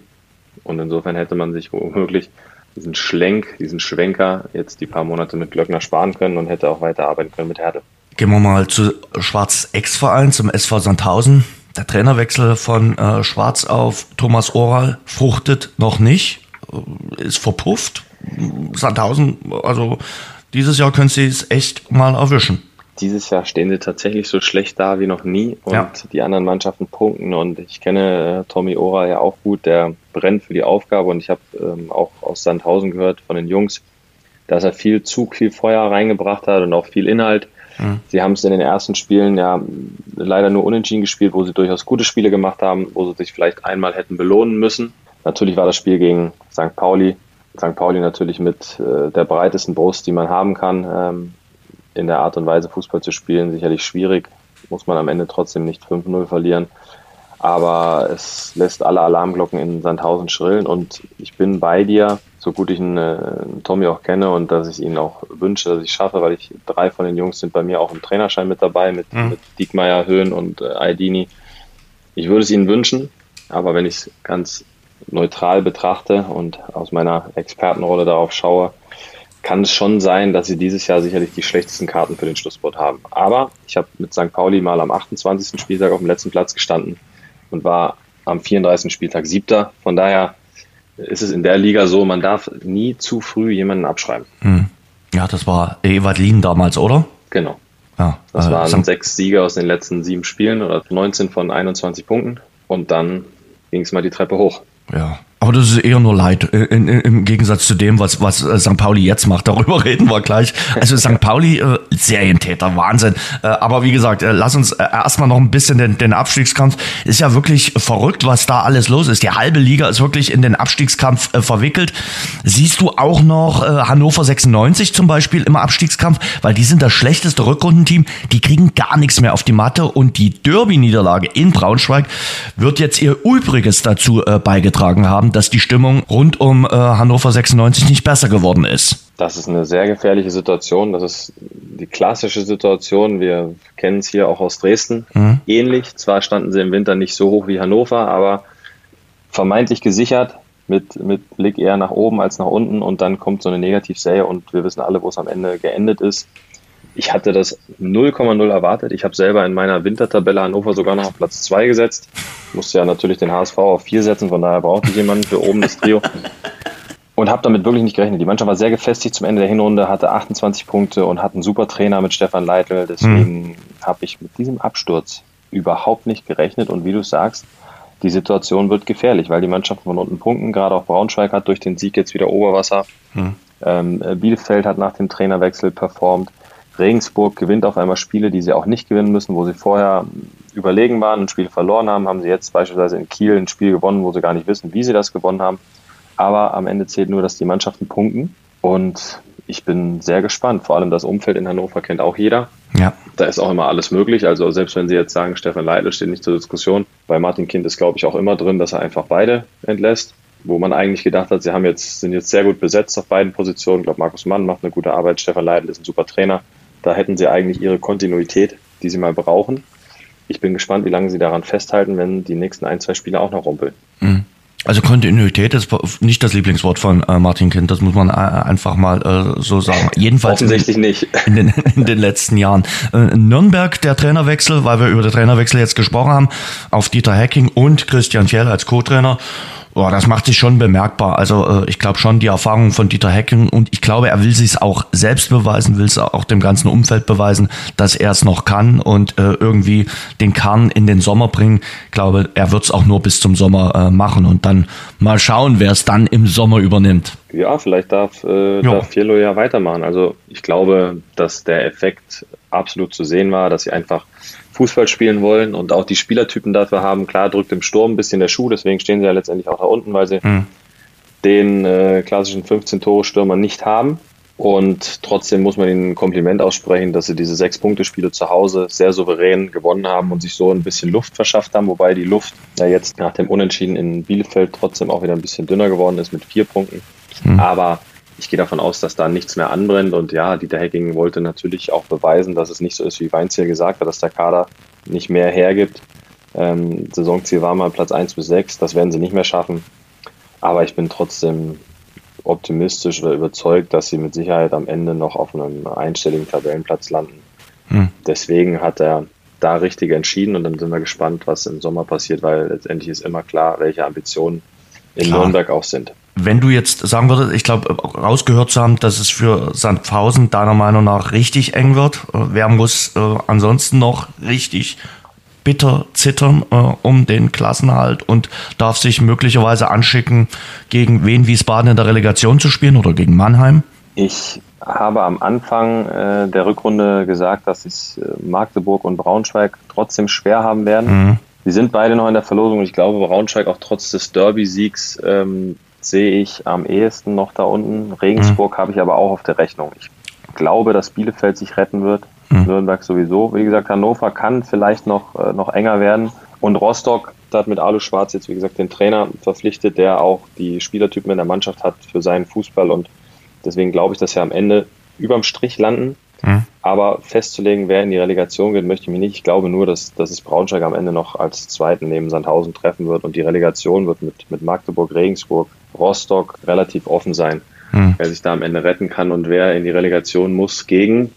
Und insofern hätte man sich womöglich diesen Schlenk, diesen Schwenker jetzt die paar Monate mit Glöckner sparen können und hätte auch weiterarbeiten können mit Hertel. Gehen wir mal zu Schwarz Ex-Verein, zum SV Sandhausen. Der Trainerwechsel von äh, Schwarz auf Thomas Oral fruchtet noch nicht ist verpufft. Sandhausen, also dieses Jahr können sie es echt mal erwischen. Dieses Jahr stehen sie tatsächlich so schlecht da wie noch nie und ja. die anderen Mannschaften punkten und ich kenne äh, Tommy Ora ja auch gut, der brennt für die Aufgabe und ich habe ähm, auch aus Sandhausen gehört von den Jungs, dass er viel Zug, viel Feuer reingebracht hat und auch viel Inhalt. Mhm. Sie haben es in den ersten Spielen ja leider nur unentschieden gespielt, wo sie durchaus gute Spiele gemacht haben, wo sie sich vielleicht einmal hätten belohnen müssen. Natürlich war das Spiel gegen St. Pauli. St. Pauli natürlich mit äh, der breitesten Brust, die man haben kann, ähm, in der Art und Weise Fußball zu spielen, sicherlich schwierig. Muss man am Ende trotzdem nicht 5-0 verlieren. Aber es lässt alle Alarmglocken in Sandhausen schrillen und ich bin bei dir, so gut ich einen, äh, einen Tommy auch kenne und dass ich ihn auch wünsche, dass ich schaffe, weil ich drei von den Jungs sind bei mir auch im Trainerschein mit dabei, mit, mhm. mit Diekmeyer, Höhn und äh, Aidini. Ich würde es ihnen wünschen, aber wenn ich es ganz neutral betrachte und aus meiner Expertenrolle darauf schaue, kann es schon sein, dass sie dieses Jahr sicherlich die schlechtesten Karten für den Schlusssport haben. Aber ich habe mit St. Pauli mal am 28. Spieltag auf dem letzten Platz gestanden und war am 34. Spieltag siebter. Von daher ist es in der Liga so, man darf nie zu früh jemanden abschreiben. Hm. Ja, das war Ewald Lien damals, oder? Genau. Ja, das äh, waren St. sechs Sieger aus den letzten sieben Spielen oder 19 von 21 Punkten. Und dann ging es mal die Treppe hoch. Ja. Aber das ist eher nur Leid, äh, in, in, im Gegensatz zu dem, was, was äh, St. Pauli jetzt macht. Darüber reden wir gleich. Also St. Pauli, äh, Serientäter, Wahnsinn. Äh, aber wie gesagt, äh, lass uns äh, erstmal noch ein bisschen den, den Abstiegskampf. Ist ja wirklich verrückt, was da alles los ist. Die halbe Liga ist wirklich in den Abstiegskampf verwickelt. Siehst du auch noch Hannover 96 zum Beispiel im Abstiegskampf? Weil die sind das schlechteste Rückrundenteam. Die kriegen gar nichts mehr auf die Matte. Und die Derby-Niederlage in Braunschweig wird jetzt ihr Übriges dazu beigetragen haben, dass die Stimmung rund um äh, Hannover 96 nicht besser geworden ist. Das ist eine sehr gefährliche Situation. Das ist die klassische Situation. Wir kennen es hier auch aus Dresden. Mhm. Ähnlich. Zwar standen sie im Winter nicht so hoch wie Hannover, aber vermeintlich gesichert mit, mit Blick eher nach oben als nach unten und dann kommt so eine Negativserie und wir wissen alle, wo es am Ende geendet ist. Ich hatte das 0,0 erwartet. Ich habe selber in meiner Wintertabelle Hannover sogar noch auf Platz 2 gesetzt. Musste ja natürlich den HSV auf 4 setzen, von daher brauchte ich jemanden für oben das Trio. Und habe damit wirklich nicht gerechnet. Die Mannschaft war sehr gefestigt zum Ende der Hinrunde, hatte 28 Punkte und hat einen super Trainer mit Stefan Leitl. Deswegen mhm. habe ich mit diesem Absturz überhaupt nicht gerechnet. Und wie du sagst, die Situation wird gefährlich, weil die Mannschaft von unten punkten. Gerade auch Braunschweig hat durch den Sieg jetzt wieder Oberwasser. Mhm. Ähm, Bielefeld hat nach dem Trainerwechsel performt. Regensburg gewinnt auf einmal Spiele, die sie auch nicht gewinnen müssen, wo sie vorher überlegen waren, ein Spiel verloren haben, haben sie jetzt beispielsweise in Kiel ein Spiel gewonnen, wo sie gar nicht wissen, wie sie das gewonnen haben. Aber am Ende zählt nur, dass die Mannschaften punkten. Und ich bin sehr gespannt. Vor allem das Umfeld in Hannover kennt auch jeder. Ja. Da ist auch immer alles möglich. Also selbst wenn Sie jetzt sagen, Stefan Leitl steht nicht zur Diskussion, bei Martin Kind ist, glaube ich, auch immer drin, dass er einfach beide entlässt. Wo man eigentlich gedacht hat, sie haben jetzt, sind jetzt sehr gut besetzt auf beiden Positionen. Ich glaube, Markus Mann macht eine gute Arbeit, Stefan Leitl ist ein super Trainer. Da hätten sie eigentlich ihre Kontinuität, die sie mal brauchen. Ich bin gespannt, wie lange sie daran festhalten, wenn die nächsten ein, zwei Spiele auch noch rumpeln. Mhm. Also Kontinuität ist nicht das Lieblingswort von äh, Martin Kind, das muss man äh, einfach mal äh, so sagen. Jedenfalls Offensichtlich in, nicht. In den, in den letzten Jahren. Äh, Nürnberg, der Trainerwechsel, weil wir über den Trainerwechsel jetzt gesprochen haben, auf Dieter Hacking und Christian Fjell als Co-Trainer. Boah, das macht sich schon bemerkbar. Also äh, ich glaube schon die Erfahrung von Dieter Hecken und ich glaube, er will sich auch selbst beweisen, will es auch dem ganzen Umfeld beweisen, dass er es noch kann und äh, irgendwie den Kern in den Sommer bringen. Ich glaube, er wird es auch nur bis zum Sommer äh, machen und dann mal schauen, wer es dann im Sommer übernimmt. Ja, vielleicht darf, äh, darf Fiello ja weitermachen. Also ich glaube, dass der Effekt absolut zu sehen war, dass sie einfach Fußball spielen wollen und auch die Spielertypen dafür haben. Klar drückt im Sturm ein bisschen der Schuh, deswegen stehen sie ja letztendlich auch da unten, weil sie mhm. den äh, klassischen 15-Tore-Stürmer nicht haben. Und trotzdem muss man ihnen ein Kompliment aussprechen, dass sie diese Sechs-Punkte-Spiele zu Hause sehr souverän gewonnen haben und sich so ein bisschen Luft verschafft haben, wobei die Luft ja jetzt nach dem Unentschieden in Bielefeld trotzdem auch wieder ein bisschen dünner geworden ist mit vier Punkten. Mhm. Aber ich gehe davon aus, dass da nichts mehr anbrennt. Und ja, Dieter Hecking wollte natürlich auch beweisen, dass es nicht so ist, wie Weinz hier gesagt hat, dass der Kader nicht mehr hergibt. Ähm, Saisonziel war mal Platz 1 bis 6, das werden sie nicht mehr schaffen. Aber ich bin trotzdem optimistisch oder überzeugt, dass sie mit Sicherheit am Ende noch auf einem einstelligen Tabellenplatz landen. Hm. Deswegen hat er da richtig entschieden und dann sind wir gespannt, was im Sommer passiert, weil letztendlich ist immer klar, welche Ambitionen in klar. Nürnberg auch sind. Wenn du jetzt sagen würdest, ich glaube, rausgehört zu haben, dass es für Sandhausen deiner Meinung nach richtig eng wird, äh, wer muss äh, ansonsten noch richtig bitter zittern äh, um den Klassenhalt und darf sich möglicherweise anschicken, gegen wen Wiesbaden in der Relegation zu spielen oder gegen Mannheim? Ich habe am Anfang äh, der Rückrunde gesagt, dass es äh, Magdeburg und Braunschweig trotzdem schwer haben werden. Mhm. Sie sind beide noch in der Verlosung und ich glaube, Braunschweig auch trotz des Derby-Siegs ähm, sehe ich am ehesten noch da unten. Regensburg mhm. habe ich aber auch auf der Rechnung. Ich glaube, dass Bielefeld sich retten wird. Mhm. Nürnberg sowieso. Wie gesagt, Hannover kann vielleicht noch, äh, noch enger werden. Und Rostock hat mit Alu Schwarz jetzt, wie gesagt, den Trainer verpflichtet, der auch die Spielertypen in der Mannschaft hat für seinen Fußball. Und deswegen glaube ich, dass wir am Ende überm Strich landen. Mhm. Aber festzulegen, wer in die Relegation geht, möchte ich mir nicht. Ich glaube nur, dass, dass es Braunschweig am Ende noch als Zweiten neben Sandhausen treffen wird und die Relegation wird mit, mit Magdeburg, Regensburg, Rostock relativ offen sein, mhm. wer sich da am Ende retten kann und wer in die Relegation muss gegen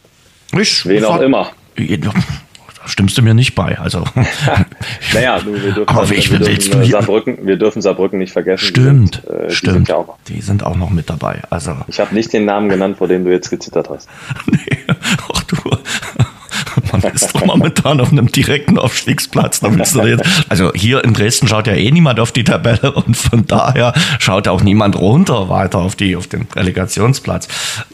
ich wen auch immer stimmst du mir nicht bei. Also, naja, du, wir dürfen, aber ich, wir, dürfen, Saarbrücken, wir dürfen Saarbrücken nicht vergessen. Stimmt, die sind, äh, stimmt. Die sind, ja auch, die sind auch noch mit dabei. Also, ich habe nicht den Namen genannt, vor dem du jetzt gezittert hast. nee. Man ist doch momentan auf einem direkten Aufstiegsplatz. Also hier in Dresden schaut ja eh niemand auf die Tabelle und von daher schaut auch niemand runter weiter auf, die, auf den Relegationsplatz.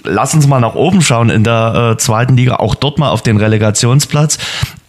Lass uns mal nach oben schauen in der äh, zweiten Liga, auch dort mal auf den Relegationsplatz.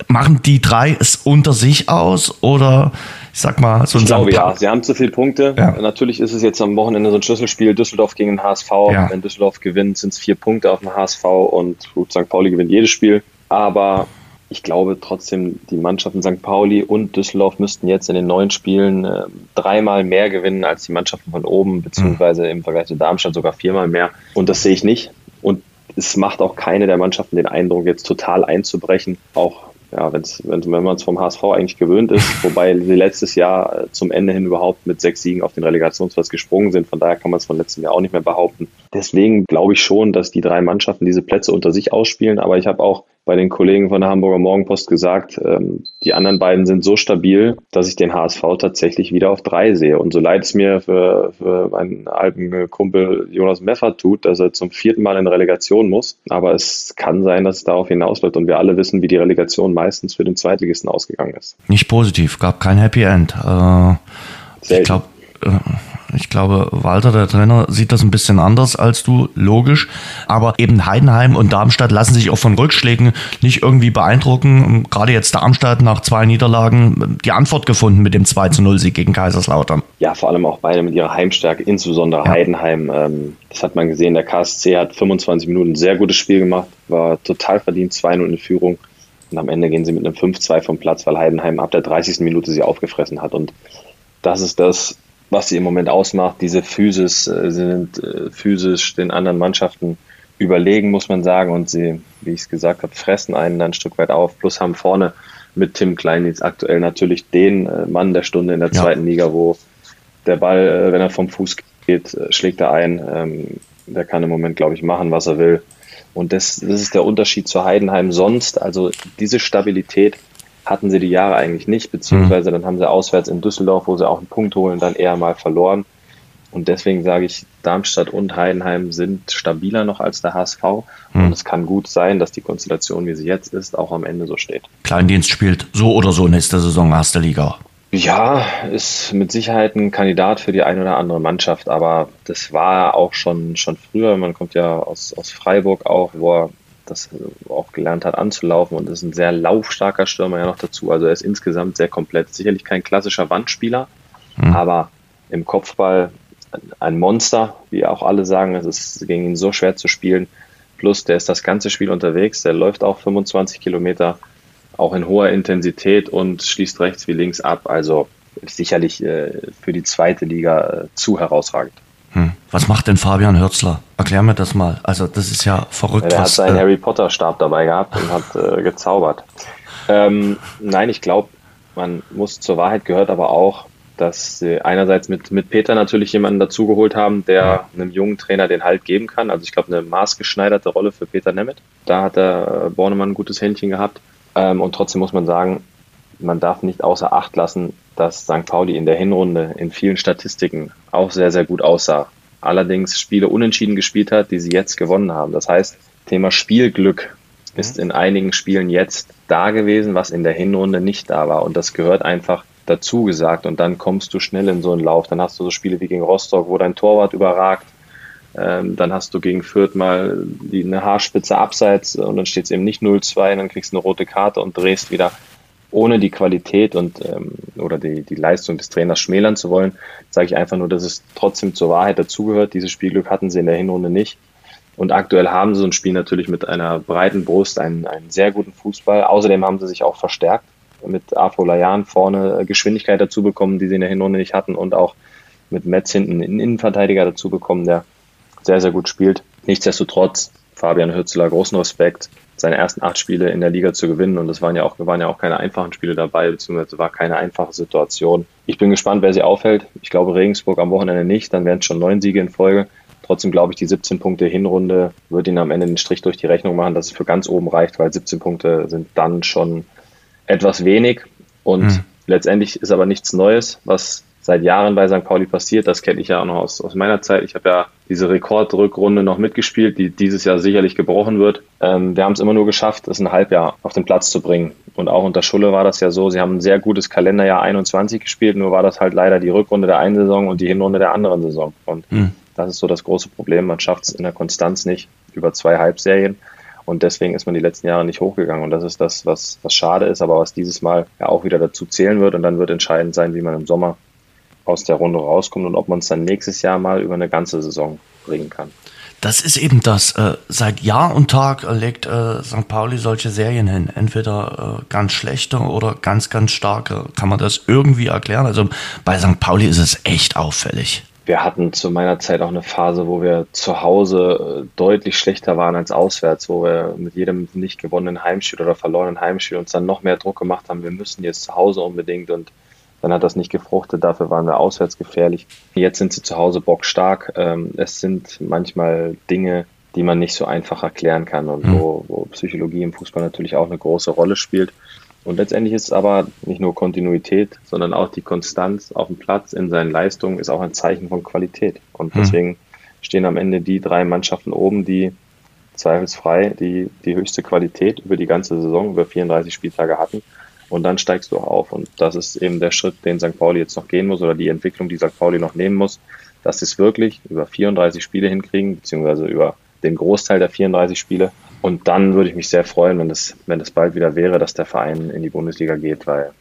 Machen die drei es unter sich aus oder ich sag mal so ein Ich glaube ja, sie haben zu viele Punkte. Ja. Natürlich ist es jetzt am Wochenende so ein Schlüsselspiel Düsseldorf gegen den HSV. Ja. Wenn Düsseldorf gewinnt, sind es vier Punkte auf dem HSV und St. Pauli gewinnt jedes Spiel. Aber ich glaube trotzdem, die Mannschaften St. Pauli und Düsseldorf müssten jetzt in den neuen Spielen äh, dreimal mehr gewinnen als die Mannschaften von oben, beziehungsweise mhm. im Vergleich zu Darmstadt sogar viermal mehr. Und das sehe ich nicht. Und es macht auch keine der Mannschaften den Eindruck, jetzt total einzubrechen. Auch ja, wenn's, wenn, wenn man es vom HSV eigentlich gewöhnt ist, wobei sie letztes Jahr äh, zum Ende hin überhaupt mit sechs Siegen auf den Relegationsplatz gesprungen sind. Von daher kann man es von letztem Jahr auch nicht mehr behaupten. Deswegen glaube ich schon, dass die drei Mannschaften diese Plätze unter sich ausspielen. Aber ich habe auch bei den Kollegen von der Hamburger Morgenpost gesagt, ähm, die anderen beiden sind so stabil, dass ich den HSV tatsächlich wieder auf drei sehe. Und so leid es mir für, für meinen alten Kumpel Jonas Meffert tut, dass er zum vierten Mal in Relegation muss. Aber es kann sein, dass es darauf hinausläuft. Und wir alle wissen, wie die Relegation meistens für den Zweitligisten ausgegangen ist. Nicht positiv, gab kein Happy End. Äh, ich glaube, äh, ich glaube, Walter, der Trainer, sieht das ein bisschen anders als du, logisch. Aber eben Heidenheim und Darmstadt lassen sich auch von Rückschlägen nicht irgendwie beeindrucken. Gerade jetzt Darmstadt nach zwei Niederlagen die Antwort gefunden mit dem 2 zu 0 Sieg gegen Kaiserslautern. Ja, vor allem auch beide mit ihrer Heimstärke, insbesondere ja. Heidenheim. Ähm, das hat man gesehen. Der KSC hat 25 Minuten ein sehr gutes Spiel gemacht, war total verdient 2-0 in Führung. Und am Ende gehen sie mit einem 5-2 vom Platz, weil Heidenheim ab der 30. Minute sie aufgefressen hat. Und das ist das, was sie im Moment ausmacht. Diese Physis äh, sind äh, physisch den anderen Mannschaften überlegen, muss man sagen. Und sie, wie ich es gesagt habe, fressen einen dann ein Stück weit auf. Plus haben vorne mit Tim Klein jetzt aktuell natürlich den äh, Mann der Stunde in der zweiten ja. Liga, wo der Ball, äh, wenn er vom Fuß geht, schlägt er ein. Ähm, der kann im Moment, glaube ich, machen, was er will. Und das, das ist der Unterschied zu Heidenheim sonst. Also diese Stabilität hatten sie die Jahre eigentlich nicht, beziehungsweise dann haben sie auswärts in Düsseldorf, wo sie auch einen Punkt holen, dann eher mal verloren. Und deswegen sage ich, Darmstadt und Heidenheim sind stabiler noch als der HSV. Und hm. es kann gut sein, dass die Konstellation, wie sie jetzt ist, auch am Ende so steht. Kleindienst spielt so oder so nächste Saison erste Liga. Ja, ist mit Sicherheit ein Kandidat für die eine oder andere Mannschaft, aber das war auch schon, schon früher. Man kommt ja aus, aus Freiburg auch, wo er das auch gelernt hat anzulaufen und ist ein sehr laufstarker Stürmer ja noch dazu. Also er ist insgesamt sehr komplett. Sicherlich kein klassischer Wandspieler, mhm. aber im Kopfball ein Monster, wie auch alle sagen. Es ist gegen ihn so schwer zu spielen. Plus, der ist das ganze Spiel unterwegs. Der läuft auch 25 Kilometer, auch in hoher Intensität und schließt rechts wie links ab. Also sicherlich äh, für die zweite Liga äh, zu herausragend. Hm. Was macht denn Fabian Hürzler? Erklär mir das mal. Also das ist ja verrückt. Er hat seinen äh, Harry Potter Stab dabei gehabt und hat äh, gezaubert. Ähm, nein, ich glaube, man muss zur Wahrheit gehört aber auch, dass sie einerseits mit, mit Peter natürlich jemanden dazugeholt haben, der einem jungen Trainer den Halt geben kann. Also ich glaube, eine maßgeschneiderte Rolle für Peter Nemeth. Da hat der äh, Bornemann ein gutes Händchen gehabt. Ähm, und trotzdem muss man sagen, man darf nicht außer Acht lassen, dass St. Pauli in der Hinrunde in vielen Statistiken auch sehr, sehr gut aussah. Allerdings Spiele unentschieden gespielt hat, die sie jetzt gewonnen haben. Das heißt, Thema Spielglück ist in einigen Spielen jetzt da gewesen, was in der Hinrunde nicht da war. Und das gehört einfach dazu gesagt. Und dann kommst du schnell in so einen Lauf. Dann hast du so Spiele wie gegen Rostock, wo dein Torwart überragt. Ähm, dann hast du gegen Fürth mal die, eine Haarspitze abseits und dann steht es eben nicht 0-2, dann kriegst du eine rote Karte und drehst wieder ohne die Qualität und ähm, oder die, die Leistung des Trainers schmälern zu wollen, sage ich einfach nur, dass es trotzdem zur Wahrheit dazugehört. Dieses Spielglück hatten sie in der Hinrunde nicht. Und aktuell haben sie so ein Spiel natürlich mit einer breiten Brust, einen, einen sehr guten Fußball. Außerdem haben sie sich auch verstärkt mit Afro Layan vorne äh, Geschwindigkeit dazu bekommen, die sie in der Hinrunde nicht hatten und auch mit Metz hinten einen Innenverteidiger dazu bekommen, der sehr, sehr gut spielt. Nichtsdestotrotz, Fabian Hürzler, großen Respekt seine ersten acht Spiele in der Liga zu gewinnen. Und es waren ja auch, waren ja auch keine einfachen Spiele dabei, beziehungsweise war keine einfache Situation. Ich bin gespannt, wer sie aufhält. Ich glaube Regensburg am Wochenende nicht, dann wären es schon neun Siege in Folge. Trotzdem glaube ich, die 17 Punkte Hinrunde wird ihnen am Ende den Strich durch die Rechnung machen, dass es für ganz oben reicht, weil 17 Punkte sind dann schon etwas wenig. Und hm. letztendlich ist aber nichts Neues, was seit Jahren bei St. Pauli passiert. Das kenne ich ja auch noch aus, aus meiner Zeit. Ich habe ja diese Rekordrückrunde noch mitgespielt, die dieses Jahr sicherlich gebrochen wird. Ähm, wir haben es immer nur geschafft, es ein Halbjahr auf den Platz zu bringen. Und auch unter Schulle war das ja so. Sie haben ein sehr gutes Kalenderjahr 21 gespielt, nur war das halt leider die Rückrunde der einen Saison und die Hinrunde der anderen Saison. Und mhm. das ist so das große Problem. Man schafft es in der Konstanz nicht über zwei Halbserien. Und deswegen ist man die letzten Jahre nicht hochgegangen. Und das ist das, was, was schade ist, aber was dieses Mal ja auch wieder dazu zählen wird. Und dann wird entscheidend sein, wie man im Sommer aus der Runde rauskommt und ob man es dann nächstes Jahr mal über eine ganze Saison bringen kann. Das ist eben das. Äh, seit Jahr und Tag legt äh, St. Pauli solche Serien hin. Entweder äh, ganz schlechte oder ganz, ganz starke. Kann man das irgendwie erklären? Also bei St. Pauli ist es echt auffällig. Wir hatten zu meiner Zeit auch eine Phase, wo wir zu Hause deutlich schlechter waren als auswärts, wo wir mit jedem nicht gewonnenen Heimspiel oder verlorenen Heimspiel uns dann noch mehr Druck gemacht haben. Wir müssen jetzt zu Hause unbedingt und dann hat das nicht gefruchtet, dafür waren wir auswärts gefährlich. Jetzt sind sie zu Hause bockstark. Ähm, es sind manchmal Dinge, die man nicht so einfach erklären kann und mhm. wo, wo Psychologie im Fußball natürlich auch eine große Rolle spielt. Und letztendlich ist es aber nicht nur Kontinuität, sondern auch die Konstanz auf dem Platz in seinen Leistungen ist auch ein Zeichen von Qualität. Und mhm. deswegen stehen am Ende die drei Mannschaften oben, die zweifelsfrei die, die höchste Qualität über die ganze Saison, über 34 Spieltage hatten und dann steigst du auch auf. Und das ist eben der Schritt, den St. Pauli jetzt noch gehen muss oder die Entwicklung, die St. Pauli noch nehmen muss, dass sie es wirklich über 34 Spiele hinkriegen, beziehungsweise über den Großteil der 34 Spiele. Und dann würde ich mich sehr freuen, wenn das, wenn bald wieder wäre, dass der Verein in die Bundesliga geht, weil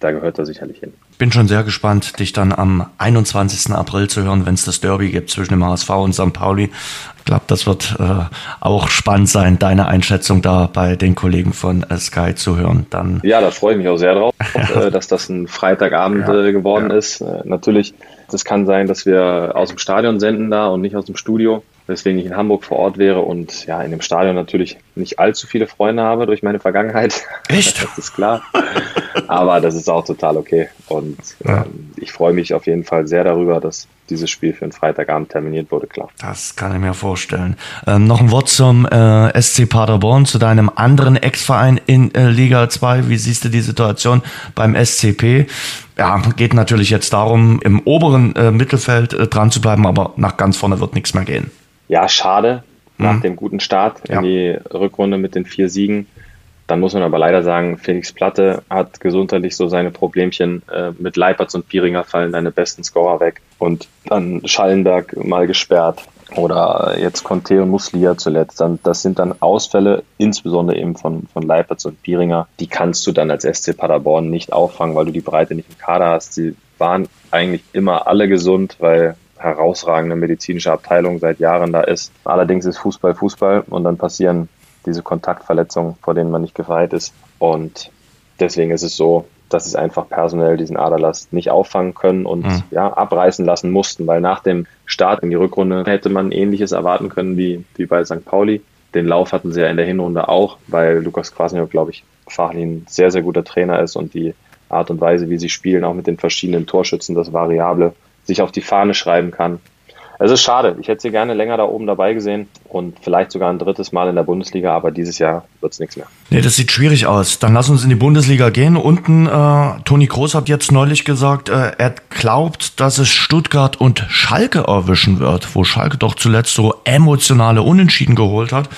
da gehört er sicherlich hin. Bin schon sehr gespannt, dich dann am 21. April zu hören, wenn es das Derby gibt zwischen dem HSV und St. Pauli. Ich glaube, das wird äh, auch spannend sein, deine Einschätzung da bei den Kollegen von äh, Sky zu hören. Dann ja, da freue ich mich auch sehr drauf, äh, dass das ein Freitagabend ja, äh, geworden ja. ist. Äh, natürlich, das kann sein, dass wir aus dem Stadion senden da und nicht aus dem Studio weswegen ich in Hamburg vor Ort wäre und ja, in dem Stadion natürlich nicht allzu viele Freunde habe durch meine Vergangenheit. Echt? das ist klar. Aber das ist auch total okay. Und ja. ähm, ich freue mich auf jeden Fall sehr darüber, dass dieses Spiel für den Freitagabend terminiert wurde, klar. Das kann ich mir vorstellen. Ähm, noch ein Wort zum äh, SC Paderborn, zu deinem anderen Ex-Verein in äh, Liga 2. Wie siehst du die Situation beim SCP? Ja, geht natürlich jetzt darum, im oberen äh, Mittelfeld äh, dran zu bleiben, aber nach ganz vorne wird nichts mehr gehen. Ja, schade. Nach mhm. dem guten Start in ja. die Rückrunde mit den vier Siegen dann muss man aber leider sagen, Felix Platte hat gesundheitlich so seine Problemchen. Äh, mit Leipertz und Pieringer fallen deine besten Scorer weg. Und dann Schallenberg mal gesperrt. Oder jetzt Conte und Muslia zuletzt. Dann, das sind dann Ausfälle, insbesondere eben von, von Leipertz und Pieringer. Die kannst du dann als SC Paderborn nicht auffangen, weil du die Breite nicht im Kader hast. Sie waren eigentlich immer alle gesund, weil herausragende medizinische Abteilung seit Jahren da ist. Allerdings ist Fußball Fußball und dann passieren diese Kontaktverletzungen, vor denen man nicht gefeit ist. Und deswegen ist es so, dass es einfach personell diesen Aderlass nicht auffangen können und mhm. ja, abreißen lassen mussten, weil nach dem Start in die Rückrunde hätte man ähnliches erwarten können wie, wie bei St. Pauli. Den Lauf hatten sie ja in der Hinrunde auch, weil Lukas Kwasniok, glaube ich, fachlich ein sehr, sehr guter Trainer ist und die Art und Weise, wie sie spielen, auch mit den verschiedenen Torschützen, das Variable, sich auf die Fahne schreiben kann. Es ist schade. Ich hätte sie gerne länger da oben dabei gesehen und vielleicht sogar ein drittes Mal in der Bundesliga, aber dieses Jahr wird es nichts mehr. Nee, das sieht schwierig aus. Dann lass uns in die Bundesliga gehen. Unten, äh, Toni Groß hat jetzt neulich gesagt, äh, er glaubt, dass es Stuttgart und Schalke erwischen wird, wo Schalke doch zuletzt so emotionale Unentschieden geholt hat.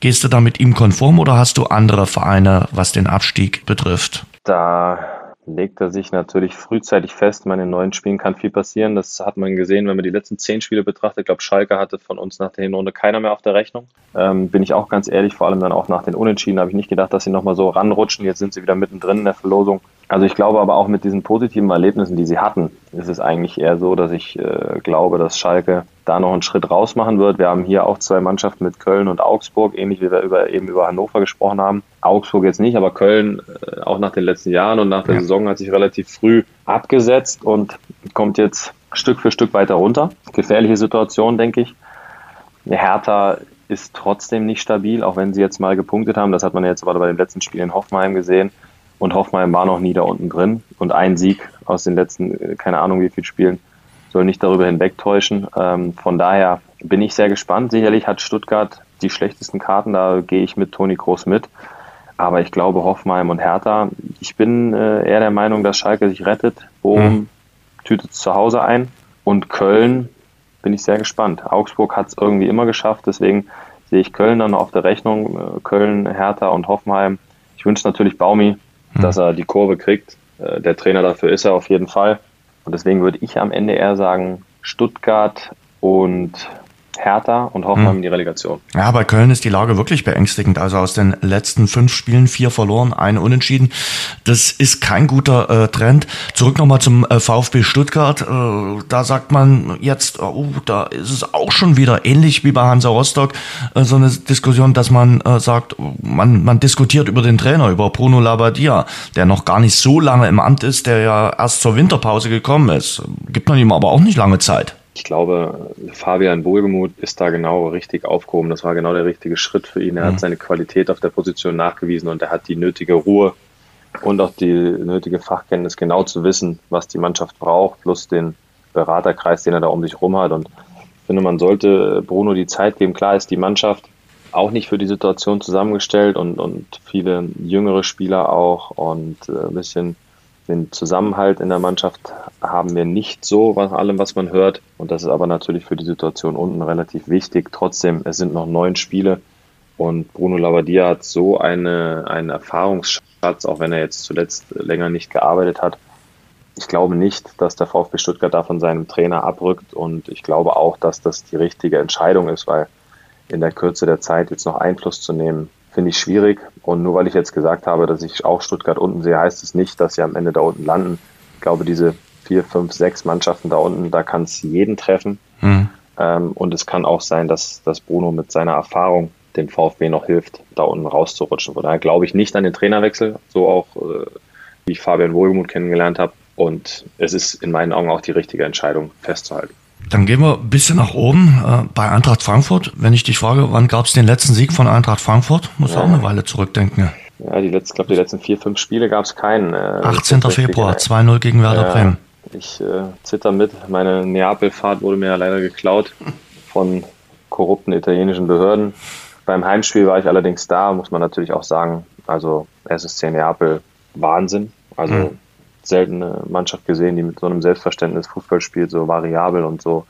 Gehst du da mit ihm konform oder hast du andere Vereine, was den Abstieg betrifft? Da legt er sich natürlich frühzeitig fest. In neuen Spielen kann viel passieren. Das hat man gesehen, wenn man die letzten zehn Spiele betrachtet. Ich glaube, Schalke hatte von uns nach der Hinrunde keiner mehr auf der Rechnung. Ähm, bin ich auch ganz ehrlich, vor allem dann auch nach den Unentschieden habe ich nicht gedacht, dass sie nochmal so ranrutschen. Jetzt sind sie wieder mittendrin in der Verlosung. Also ich glaube aber auch mit diesen positiven Erlebnissen, die sie hatten, ist es eigentlich eher so, dass ich äh, glaube, dass Schalke da noch einen Schritt raus machen wird. Wir haben hier auch zwei Mannschaften mit Köln und Augsburg, ähnlich wie wir über, eben über Hannover gesprochen haben. Augsburg jetzt nicht, aber Köln äh, auch nach den letzten Jahren und nach der ja. Saison hat sich relativ früh abgesetzt und kommt jetzt Stück für Stück weiter runter. Gefährliche Situation, denke ich. Hertha ist trotzdem nicht stabil, auch wenn sie jetzt mal gepunktet haben. Das hat man jetzt aber bei dem letzten Spiel in Hoffenheim gesehen. Und Hoffenheim war noch nie da unten drin. Und ein Sieg aus den letzten, äh, keine Ahnung wie viel Spielen, soll nicht darüber hinwegtäuschen. Ähm, von daher bin ich sehr gespannt. Sicherlich hat Stuttgart die schlechtesten Karten, da gehe ich mit Toni Groß mit. Aber ich glaube, Hoffenheim und Hertha, ich bin äh, eher der Meinung, dass Schalke sich rettet. Bochum mhm. tütet es zu Hause ein. Und Köln bin ich sehr gespannt. Augsburg hat es irgendwie immer geschafft, deswegen sehe ich Köln dann auf der Rechnung. Äh, Köln, Hertha und Hoffenheim. Ich wünsche natürlich Baumi, mhm. dass er die Kurve kriegt. Äh, der Trainer dafür ist er auf jeden Fall. Und deswegen würde ich am Ende eher sagen, Stuttgart und Hertha und Hoffenheim hm. in die Relegation. Ja, bei Köln ist die Lage wirklich beängstigend. Also aus den letzten fünf Spielen vier verloren, eine unentschieden. Das ist kein guter äh, Trend. Zurück nochmal zum äh, VfB Stuttgart. Äh, da sagt man jetzt, oh, da ist es auch schon wieder ähnlich wie bei Hansa Rostock, äh, so eine Diskussion, dass man äh, sagt, man, man diskutiert über den Trainer, über Bruno Labbadia, der noch gar nicht so lange im Amt ist, der ja erst zur Winterpause gekommen ist. Gibt man ihm aber auch nicht lange Zeit. Ich glaube, Fabian Wohlgemuth ist da genau richtig aufgehoben. Das war genau der richtige Schritt für ihn. Er mhm. hat seine Qualität auf der Position nachgewiesen und er hat die nötige Ruhe und auch die nötige Fachkenntnis, genau zu wissen, was die Mannschaft braucht, plus den Beraterkreis, den er da um sich rum hat. Und ich finde, man sollte Bruno die Zeit geben. Klar ist die Mannschaft auch nicht für die Situation zusammengestellt und, und viele jüngere Spieler auch und äh, ein bisschen den Zusammenhalt in der Mannschaft haben wir nicht so, was allem, was man hört. Und das ist aber natürlich für die Situation unten relativ wichtig. Trotzdem, es sind noch neun Spiele und Bruno Labbadia hat so eine, einen Erfahrungsschatz, auch wenn er jetzt zuletzt länger nicht gearbeitet hat. Ich glaube nicht, dass der VfB Stuttgart da von seinem Trainer abrückt und ich glaube auch, dass das die richtige Entscheidung ist, weil in der Kürze der Zeit jetzt noch Einfluss zu nehmen, finde ich schwierig. Und nur weil ich jetzt gesagt habe, dass ich auch Stuttgart unten sehe, heißt es nicht, dass sie am Ende da unten landen. Ich glaube, diese vier, fünf, sechs Mannschaften da unten, da kann es jeden treffen. Mhm. Ähm, und es kann auch sein, dass, dass Bruno mit seiner Erfahrung dem VfB noch hilft, da unten rauszurutschen. Von daher glaube ich nicht an den Trainerwechsel, so auch äh, wie ich Fabian Wohlgemuth kennengelernt habe. Und es ist in meinen Augen auch die richtige Entscheidung, festzuhalten. Dann gehen wir ein bisschen nach oben äh, bei Eintracht Frankfurt. Wenn ich dich frage, wann gab es den letzten Sieg von Eintracht Frankfurt? Muss ja. auch eine Weile zurückdenken. Ja, die letzten, glaube die letzten vier, fünf Spiele gab es keinen. Äh, 18. Februar, 2-0 gegen Werder ja, Bremen. Ich äh, zitter mit. Meine Neapel-Fahrt wurde mir ja leider geklaut von korrupten italienischen Behörden. Beim Heimspiel war ich allerdings da, muss man natürlich auch sagen. Also SSC Neapel, Wahnsinn. Also mhm. Seltene Mannschaft gesehen, die mit so einem Selbstverständnis Fußball spielt, so variabel und so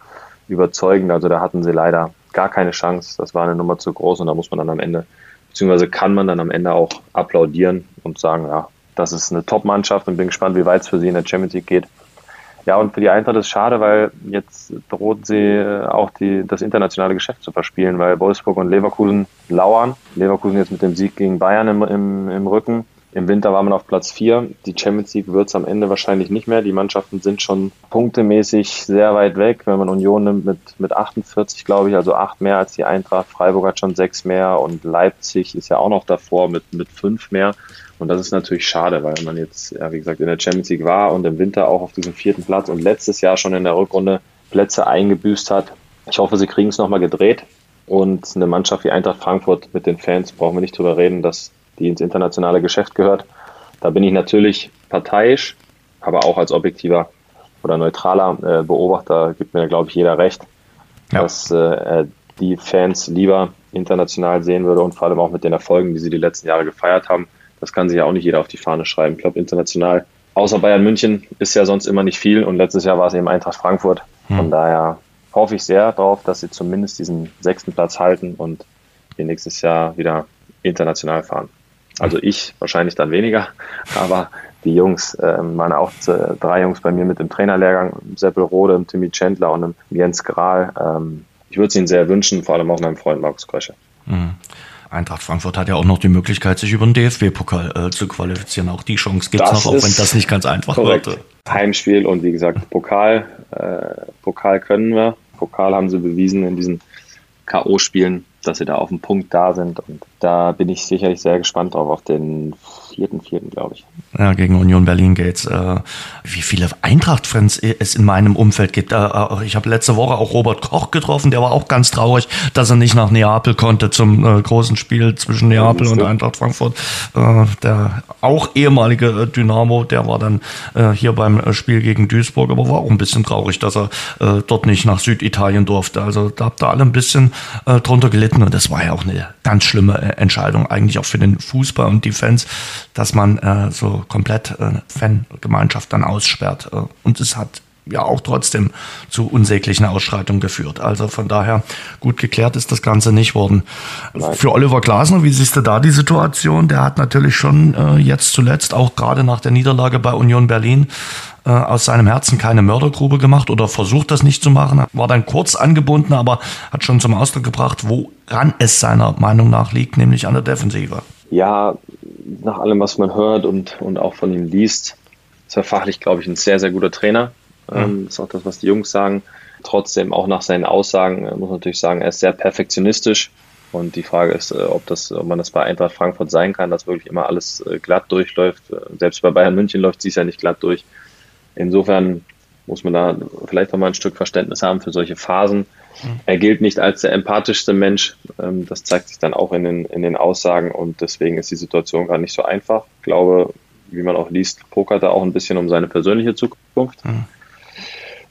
überzeugend. Also da hatten sie leider gar keine Chance. Das war eine Nummer zu groß und da muss man dann am Ende, beziehungsweise kann man dann am Ende auch applaudieren und sagen, ja, das ist eine Top-Mannschaft und bin gespannt, wie weit es für sie in der Champions League geht. Ja, und für die Eintracht ist es schade, weil jetzt droht sie äh, auch die, das internationale Geschäft zu verspielen, weil Wolfsburg und Leverkusen lauern. Leverkusen jetzt mit dem Sieg gegen Bayern im, im, im Rücken. Im Winter war man auf Platz 4. Die Champions League wird es am Ende wahrscheinlich nicht mehr. Die Mannschaften sind schon punktemäßig sehr weit weg. Wenn man Union nimmt mit, mit 48, glaube ich, also acht mehr als die Eintracht. Freiburg hat schon sechs mehr und Leipzig ist ja auch noch davor mit, mit fünf mehr. Und das ist natürlich schade, weil man jetzt, ja, wie gesagt, in der Champions League war und im Winter auch auf diesem vierten Platz und letztes Jahr schon in der Rückrunde Plätze eingebüßt hat. Ich hoffe, sie kriegen es nochmal gedreht. Und eine Mannschaft wie Eintracht Frankfurt mit den Fans brauchen wir nicht drüber reden, dass die ins internationale Geschäft gehört. Da bin ich natürlich parteiisch, aber auch als objektiver oder neutraler äh, Beobachter gibt mir, glaube ich, jeder recht, ja. dass äh, die Fans lieber international sehen würde und vor allem auch mit den Erfolgen, die sie die letzten Jahre gefeiert haben, das kann sich ja auch nicht jeder auf die Fahne schreiben. Ich glaube, international, außer Bayern München, ist ja sonst immer nicht viel. Und letztes Jahr war es eben Eintracht Frankfurt. Hm. Von daher hoffe ich sehr darauf, dass sie zumindest diesen sechsten Platz halten und wir nächstes Jahr wieder international fahren. Also ich wahrscheinlich dann weniger, aber die Jungs, äh, waren auch drei Jungs bei mir mit dem Trainerlehrgang, Seppel Rode, Timmy Chandler und Jens Grahl. Ähm, ich würde es ihnen sehr wünschen, vor allem auch meinem Freund Markus Krösche. Mhm. Eintracht Frankfurt hat ja auch noch die Möglichkeit, sich über den DFB-Pokal äh, zu qualifizieren. Auch die Chance gibt es noch, auch wenn das nicht ganz einfach korrekt. wird. Heimspiel und wie gesagt, Pokal. Äh, Pokal können wir. Pokal haben sie bewiesen in diesen K.O.-Spielen, dass sie da auf dem Punkt da sind. Und da bin ich sicherlich sehr gespannt drauf, auf den vierten, vierten, glaube ich. Ja, gegen Union Berlin geht's. Äh, wie viele Eintracht-Fans es in meinem Umfeld gibt. Äh, äh, ich habe letzte Woche auch Robert Koch getroffen, der war auch ganz traurig, dass er nicht nach Neapel konnte zum äh, großen Spiel zwischen Neapel und Eintracht Frankfurt. Der auch ehemalige Dynamo, der war dann hier beim Spiel gegen Duisburg, aber war auch ein bisschen traurig, dass er dort nicht nach Süditalien durfte. Also da habt ihr alle ein bisschen drunter gelitten und das war ja auch eine ganz schlimme Entscheidung, eigentlich auch für den Fußball und die Fans dass man äh, so komplett äh, Fangemeinschaft dann aussperrt. Äh, und es hat ja auch trotzdem zu unsäglichen Ausschreitungen geführt. Also von daher gut geklärt ist das Ganze nicht worden. Nein. Für Oliver Glasner, wie siehst du da die Situation? Der hat natürlich schon äh, jetzt zuletzt, auch gerade nach der Niederlage bei Union Berlin, äh, aus seinem Herzen keine Mördergrube gemacht oder versucht das nicht zu machen. War dann kurz angebunden, aber hat schon zum Ausdruck gebracht, woran es seiner Meinung nach liegt, nämlich an der Defensive. Ja, nach allem, was man hört und, und auch von ihm liest, ist er fachlich, glaube ich, ein sehr, sehr guter Trainer. Mhm. Ähm, ist auch das, was die Jungs sagen. Trotzdem, auch nach seinen Aussagen, äh, muss man natürlich sagen, er ist sehr perfektionistisch. Und die Frage ist, äh, ob, das, ob man das bei Eintracht Frankfurt sein kann, dass wirklich immer alles äh, glatt durchläuft. Selbst bei Bayern München läuft es ja nicht glatt durch. Insofern muss man da vielleicht noch mal ein Stück Verständnis haben für solche Phasen. Er gilt nicht als der empathischste Mensch. Ähm, das zeigt sich dann auch in den, in den Aussagen und deswegen ist die Situation gerade nicht so einfach. Ich glaube, wie man auch liest, pokert er auch ein bisschen um seine persönliche Zukunft. Mhm.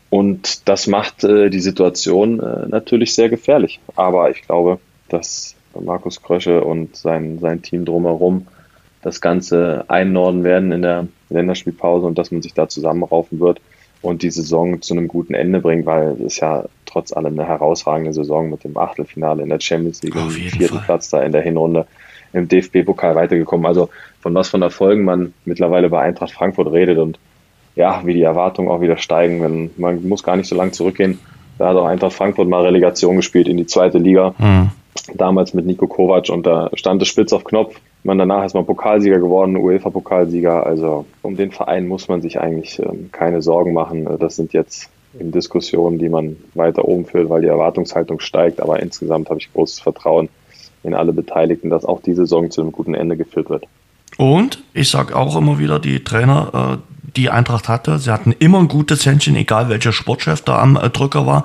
Und das macht äh, die Situation äh, natürlich sehr gefährlich. Aber ich glaube, dass Markus Krösche und sein, sein Team drumherum das Ganze einnorden werden in der Länderspielpause und dass man sich da zusammenraufen wird und die Saison zu einem guten Ende bringt, weil es ja trotz allem eine herausragende Saison mit dem Achtelfinale in der Champions League und vierten Fall. Platz da in der Hinrunde im DFB-Pokal weitergekommen. Also von was von Erfolgen man mittlerweile bei Eintracht Frankfurt redet und ja, wie die Erwartungen auch wieder steigen. Wenn, man muss gar nicht so lange zurückgehen. Da hat auch Eintracht Frankfurt mal Relegation gespielt in die zweite Liga. Mhm. Damals mit Nico Kovac und da stand es spitz auf Knopf. Man danach ist man Pokalsieger geworden, UEFA-Pokalsieger. Also um den Verein muss man sich eigentlich ähm, keine Sorgen machen. Das sind jetzt in Diskussionen, die man weiter oben führt, weil die Erwartungshaltung steigt. Aber insgesamt habe ich großes Vertrauen in alle Beteiligten, dass auch diese Saison zu einem guten Ende geführt wird. Und ich sage auch immer wieder, die Trainer, äh, die Eintracht hatte. Sie hatten immer ein gutes Händchen, egal welcher Sportchef da am äh, Drücker war.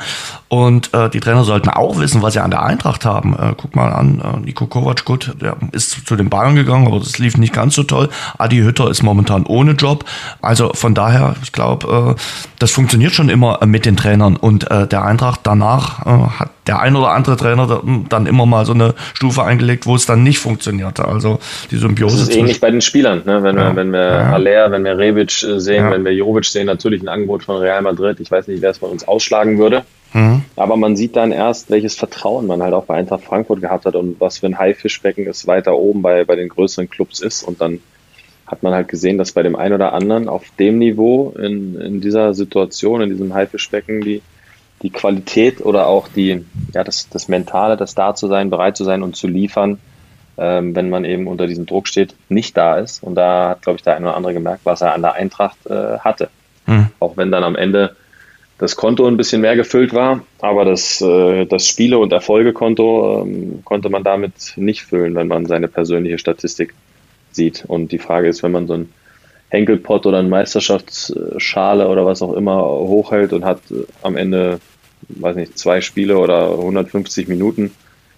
Und äh, die Trainer sollten auch wissen, was sie an der Eintracht haben. Äh, guck mal an, äh, Nico Kovac, gut, der ist zu den Bayern gegangen, aber das lief nicht ganz so toll. Adi Hütter ist momentan ohne Job. Also von daher, ich glaube, äh, das funktioniert schon immer äh, mit den Trainern. Und äh, der Eintracht danach äh, hat der ein oder andere Trainer hm, dann immer mal so eine Stufe eingelegt, wo es dann nicht funktionierte. Also die Symbiose. Das ist ähnlich bei den Spielern, ne? wenn ja. wir, wenn wir ja. Aller, wenn wir Rebic äh, sehen, ja. wenn wir Jovic sehen, natürlich ein Angebot von Real Madrid. Ich weiß nicht, wer es bei uns ausschlagen würde. Mhm. Aber man sieht dann erst, welches Vertrauen man halt auch bei Eintracht Frankfurt gehabt hat und was für ein Haifischbecken es weiter oben bei, bei den größeren Clubs ist. Und dann hat man halt gesehen, dass bei dem einen oder anderen auf dem Niveau in, in dieser Situation, in diesem Haifischbecken, die, die Qualität oder auch die, ja, das, das Mentale, das da zu sein, bereit zu sein und zu liefern, ähm, wenn man eben unter diesem Druck steht, nicht da ist. Und da hat, glaube ich, der eine oder andere gemerkt, was er an der Eintracht äh, hatte. Mhm. Auch wenn dann am Ende das Konto ein bisschen mehr gefüllt war, aber das, äh, das Spiele- und Erfolgekonto ähm, konnte man damit nicht füllen, wenn man seine persönliche Statistik sieht. Und die Frage ist, wenn man so ein Henkelpott oder eine Meisterschaftsschale oder was auch immer hochhält und hat äh, am Ende, weiß nicht, zwei Spiele oder 150 Minuten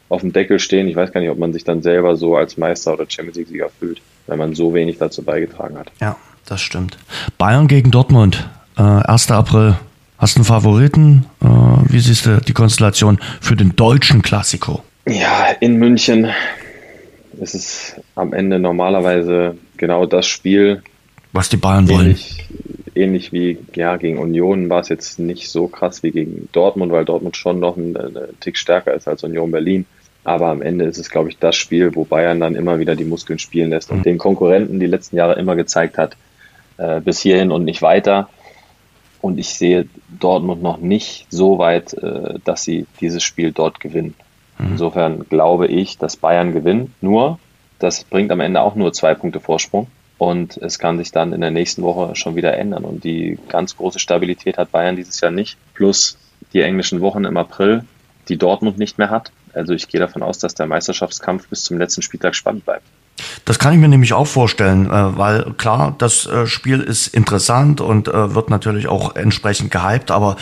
auf dem Deckel stehen. Ich weiß gar nicht, ob man sich dann selber so als Meister oder Champions League-Sieger fühlt, wenn man so wenig dazu beigetragen hat. Ja, das stimmt. Bayern gegen Dortmund, äh, 1. April. Hast du einen Favoriten? Äh, wie siehst du die Konstellation für den deutschen Klassiko? Ja, in München ist es am Ende normalerweise genau das Spiel, was die Bayern wollen. Ähnlich, wie ja, gegen Union war es jetzt nicht so krass wie gegen Dortmund, weil Dortmund schon noch ein, ein Tick stärker ist als Union Berlin. Aber am Ende ist es, glaube ich, das Spiel, wo Bayern dann immer wieder die Muskeln spielen lässt und mhm. den Konkurrenten die letzten Jahre immer gezeigt hat, äh, bis hierhin und nicht weiter. Und ich sehe Dortmund noch nicht so weit, äh, dass sie dieses Spiel dort gewinnen. Mhm. Insofern glaube ich, dass Bayern gewinnt. Nur, das bringt am Ende auch nur zwei Punkte Vorsprung. Und es kann sich dann in der nächsten Woche schon wieder ändern. Und die ganz große Stabilität hat Bayern dieses Jahr nicht. Plus die englischen Wochen im April, die Dortmund nicht mehr hat. Also ich gehe davon aus, dass der Meisterschaftskampf bis zum letzten Spieltag spannend bleibt. Das kann ich mir nämlich auch vorstellen, äh, weil klar, das äh, Spiel ist interessant und äh, wird natürlich auch entsprechend gehypt, aber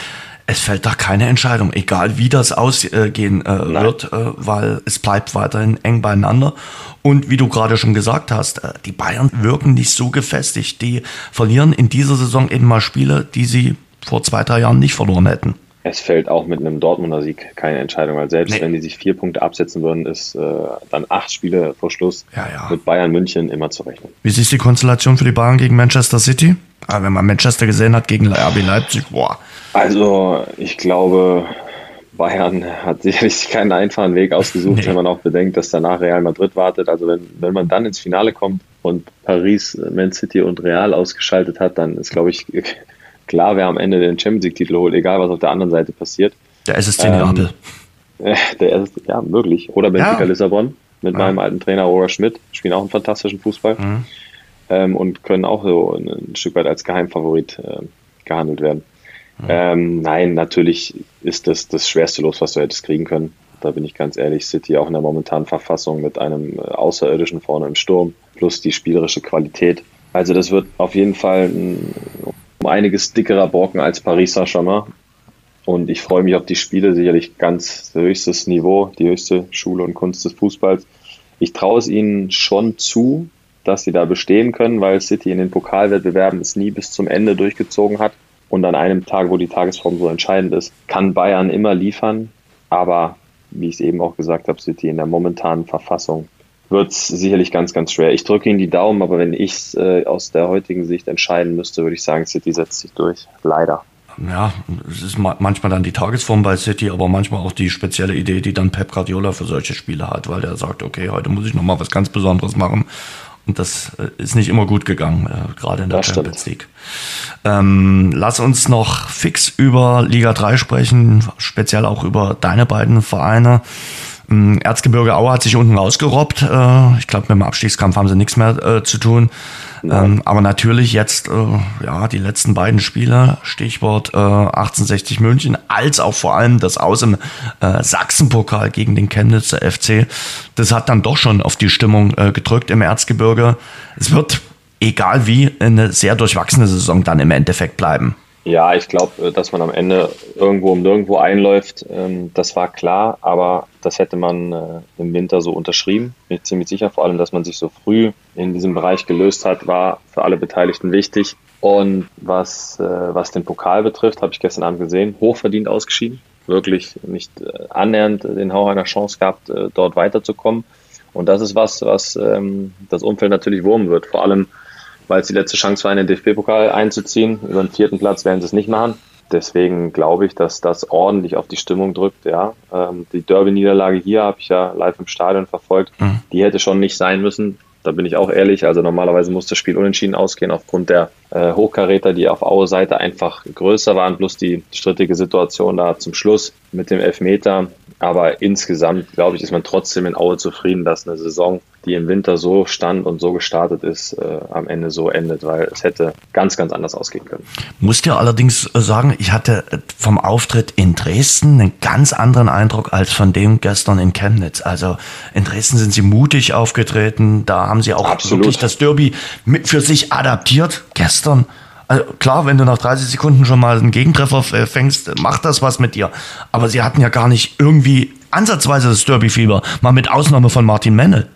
es fällt da keine Entscheidung, egal wie das ausgehen äh, wird, äh, weil es bleibt weiterhin eng beieinander. Und wie du gerade schon gesagt hast, äh, die Bayern wirken nicht so gefestigt. Die verlieren in dieser Saison eben mal Spiele, die sie vor zwei, drei Jahren nicht verloren hätten. Es fällt auch mit einem Dortmunder Sieg keine Entscheidung, weil selbst nee. wenn die sich vier Punkte absetzen würden, ist äh, dann acht Spiele vor Schluss ja, ja. mit Bayern München immer zu rechnen. Wie siehst du die Konstellation für die Bayern gegen Manchester City? Aber wenn man Manchester gesehen hat gegen RB Leipzig, boah, also ich glaube, Bayern hat sicherlich keinen einfachen Weg ausgesucht, nee. wenn man auch bedenkt, dass danach Real Madrid wartet. Also wenn, wenn man dann ins Finale kommt und Paris, Man City und Real ausgeschaltet hat, dann ist, glaube ich, klar, wer am Ende den Champions League-Titel holt, egal was auf der anderen Seite passiert. Der SSC Neapel. Ähm, der SSC, ja, möglich. Oder Benfica ja. Lissabon mit ja. meinem alten Trainer Roger Schmidt, spielen auch einen fantastischen Fußball mhm. ähm, und können auch so ein, Stück weit als Geheimfavorit äh, gehandelt werden. Ähm, nein, natürlich ist das das schwerste Los, was du hättest kriegen können. Da bin ich ganz ehrlich. City auch in der momentanen Verfassung mit einem Außerirdischen vorne im Sturm plus die spielerische Qualität. Also das wird auf jeden Fall ein, um einiges dickerer Brocken als Paris Saint-Germain. Und ich freue mich auf die Spiele, sicherlich ganz höchstes Niveau, die höchste Schule und Kunst des Fußballs. Ich traue es ihnen schon zu, dass sie da bestehen können, weil City in den Pokalwettbewerben es nie bis zum Ende durchgezogen hat. Und an einem Tag, wo die Tagesform so entscheidend ist, kann Bayern immer liefern. Aber wie ich es eben auch gesagt habe, City in der momentanen Verfassung wird es sicherlich ganz, ganz schwer. Ich drücke Ihnen die Daumen, aber wenn ich es äh, aus der heutigen Sicht entscheiden müsste, würde ich sagen, City setzt sich durch. Leider. Ja, es ist manchmal dann die Tagesform bei City, aber manchmal auch die spezielle Idee, die dann Pep Guardiola für solche Spiele hat, weil der sagt, okay, heute muss ich nochmal was ganz Besonderes machen und das äh, ist nicht immer gut gegangen, äh, gerade in der das Champions stimmt. League. Ähm, lass uns noch fix über Liga 3 sprechen, speziell auch über deine beiden Vereine. Ähm, Erzgebirge Aue hat sich unten rausgerobbt. Äh, ich glaube, mit dem Abstiegskampf haben sie nichts mehr äh, zu tun. Ähm, aber natürlich jetzt, äh, ja, die letzten beiden Spiele, Stichwort äh, 1860 München, als auch vor allem das Aus im Sachsenpokal gegen den Chemnitzer FC, das hat dann doch schon auf die Stimmung gedrückt im Erzgebirge. Es wird egal wie, eine sehr durchwachsene Saison dann im Endeffekt bleiben. Ja, ich glaube, dass man am Ende irgendwo um nirgendwo einläuft, ähm, das war klar, aber das hätte man äh, im Winter so unterschrieben. Bin ich ziemlich sicher, vor allem, dass man sich so früh in diesem Bereich gelöst hat, war für alle Beteiligten wichtig. Und was, äh, was den Pokal betrifft, habe ich gestern Abend gesehen, hochverdient ausgeschieden. Wirklich nicht äh, annähernd den Hauch einer Chance gehabt, dort weiterzukommen. Und das ist was, was ähm, das Umfeld natürlich wurmen wird. Vor allem, weil es die letzte Chance war, in den DFB-Pokal einzuziehen. Über den vierten Platz werden sie es nicht machen. Deswegen glaube ich, dass das ordentlich auf die Stimmung drückt. Ja, ähm, die Derby-Niederlage hier habe ich ja live im Stadion verfolgt. Mhm. Die hätte schon nicht sein müssen. Da bin ich auch ehrlich. Also normalerweise muss das Spiel unentschieden ausgehen aufgrund der äh, Hochkaräter, die auf Aue Seite einfach größer waren, plus die strittige Situation da zum Schluss mit dem Elfmeter. Aber insgesamt, glaube ich, ist man trotzdem in Aue zufrieden, dass eine Saison, die im Winter so stand und so gestartet ist, äh, am Ende so endet, weil es hätte ganz, ganz anders ausgehen können. Muss dir allerdings äh, sagen, ich hatte äh, vom Auftritt in Dresden einen ganz anderen Eindruck als von dem gestern in Chemnitz. Also in Dresden sind sie mutig aufgetreten, da haben sie auch Absolut. wirklich das Derby mit für sich adaptiert. Gestern also klar, wenn du nach 30 Sekunden schon mal einen Gegentreffer fängst, macht das was mit dir. Aber sie hatten ja gar nicht irgendwie ansatzweise das Derby-Fieber, mal mit Ausnahme von Martin Mennel.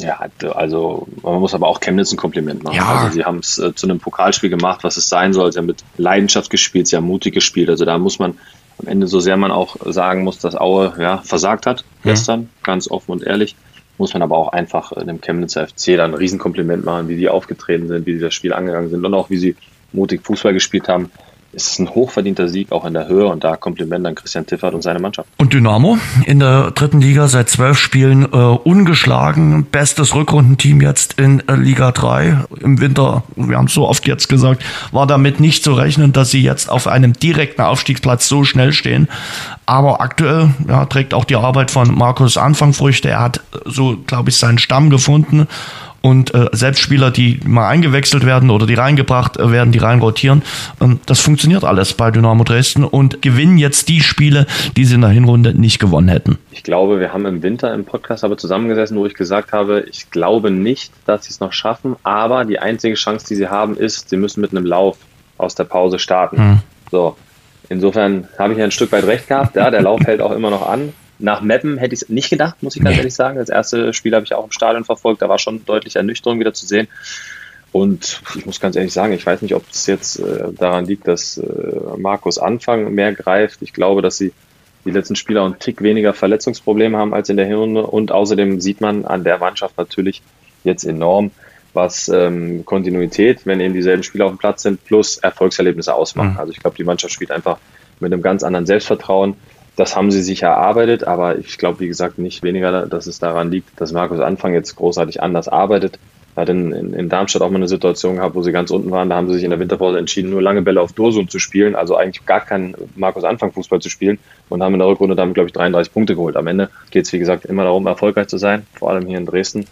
Ja, also man muss aber auch Chemnitz ein Kompliment machen. Ja. Also sie haben es äh, zu einem Pokalspiel gemacht, was es sein soll. Sie haben mit Leidenschaft gespielt, sie haben mutig gespielt. Also da muss man am Ende, so sehr man auch sagen muss, dass Aue ja, versagt hat ja. gestern, ganz offen und ehrlich, muss man aber auch einfach äh, dem Chemnitzer FC da ein Riesenkompliment machen, wie die aufgetreten sind, wie sie das Spiel angegangen sind und auch wie sie mutig Fußball gespielt haben, ist es ein hochverdienter Sieg auch in der Höhe und da Kompliment an Christian Tiffert und seine Mannschaft. Und Dynamo in der dritten Liga seit zwölf Spielen äh, ungeschlagen, bestes Rückrundenteam jetzt in äh, Liga 3 im Winter, wir haben es so oft jetzt gesagt, war damit nicht zu rechnen, dass sie jetzt auf einem direkten Aufstiegsplatz so schnell stehen. Aber aktuell ja, trägt auch die Arbeit von Markus Anfang Früchte. Er hat so, glaube ich, seinen Stamm gefunden und äh, selbst Spieler, die mal eingewechselt werden oder die reingebracht äh, werden, die rein rotieren, ähm, das funktioniert alles bei Dynamo Dresden und gewinnen jetzt die Spiele, die sie in der Hinrunde nicht gewonnen hätten. Ich glaube, wir haben im Winter im Podcast aber zusammengesessen, wo ich gesagt habe, ich glaube nicht, dass sie es noch schaffen, aber die einzige Chance, die sie haben, ist, sie müssen mit einem Lauf aus der Pause starten. Hm. So. Insofern habe ich ja ein Stück weit recht gehabt. Ja, der Lauf hält auch immer noch an nach Meppen hätte ich es nicht gedacht, muss ich ganz nee. ehrlich sagen. Das erste Spiel habe ich auch im Stadion verfolgt, da war schon deutlich Ernüchterung wieder zu sehen. Und ich muss ganz ehrlich sagen, ich weiß nicht, ob es jetzt äh, daran liegt, dass äh, Markus Anfang mehr greift. Ich glaube, dass sie die letzten Spieler einen Tick weniger Verletzungsprobleme haben als in der Hinrunde. Und außerdem sieht man an der Mannschaft natürlich jetzt enorm, was ähm, Kontinuität, wenn eben dieselben Spieler auf dem Platz sind, plus Erfolgserlebnisse ausmachen. Mhm. Also ich glaube, die Mannschaft spielt einfach mit einem ganz anderen Selbstvertrauen. Das haben sie sich erarbeitet, aber ich glaube, wie gesagt, nicht weniger, dass es daran liegt, dass Markus Anfang jetzt großartig anders arbeitet. Er hat in, in, in, Darmstadt auch mal eine Situation gehabt, wo sie ganz unten waren. Da haben sie sich in der Winterpause entschieden, nur lange Bälle auf Dorsum zu spielen, also eigentlich gar keinen Markus Anfang Fußball zu spielen und haben in der Rückrunde damit, glaube ich, 33 Punkte geholt. Am Ende geht es, wie gesagt, immer darum, erfolgreich zu sein, vor allem hier in Dresden.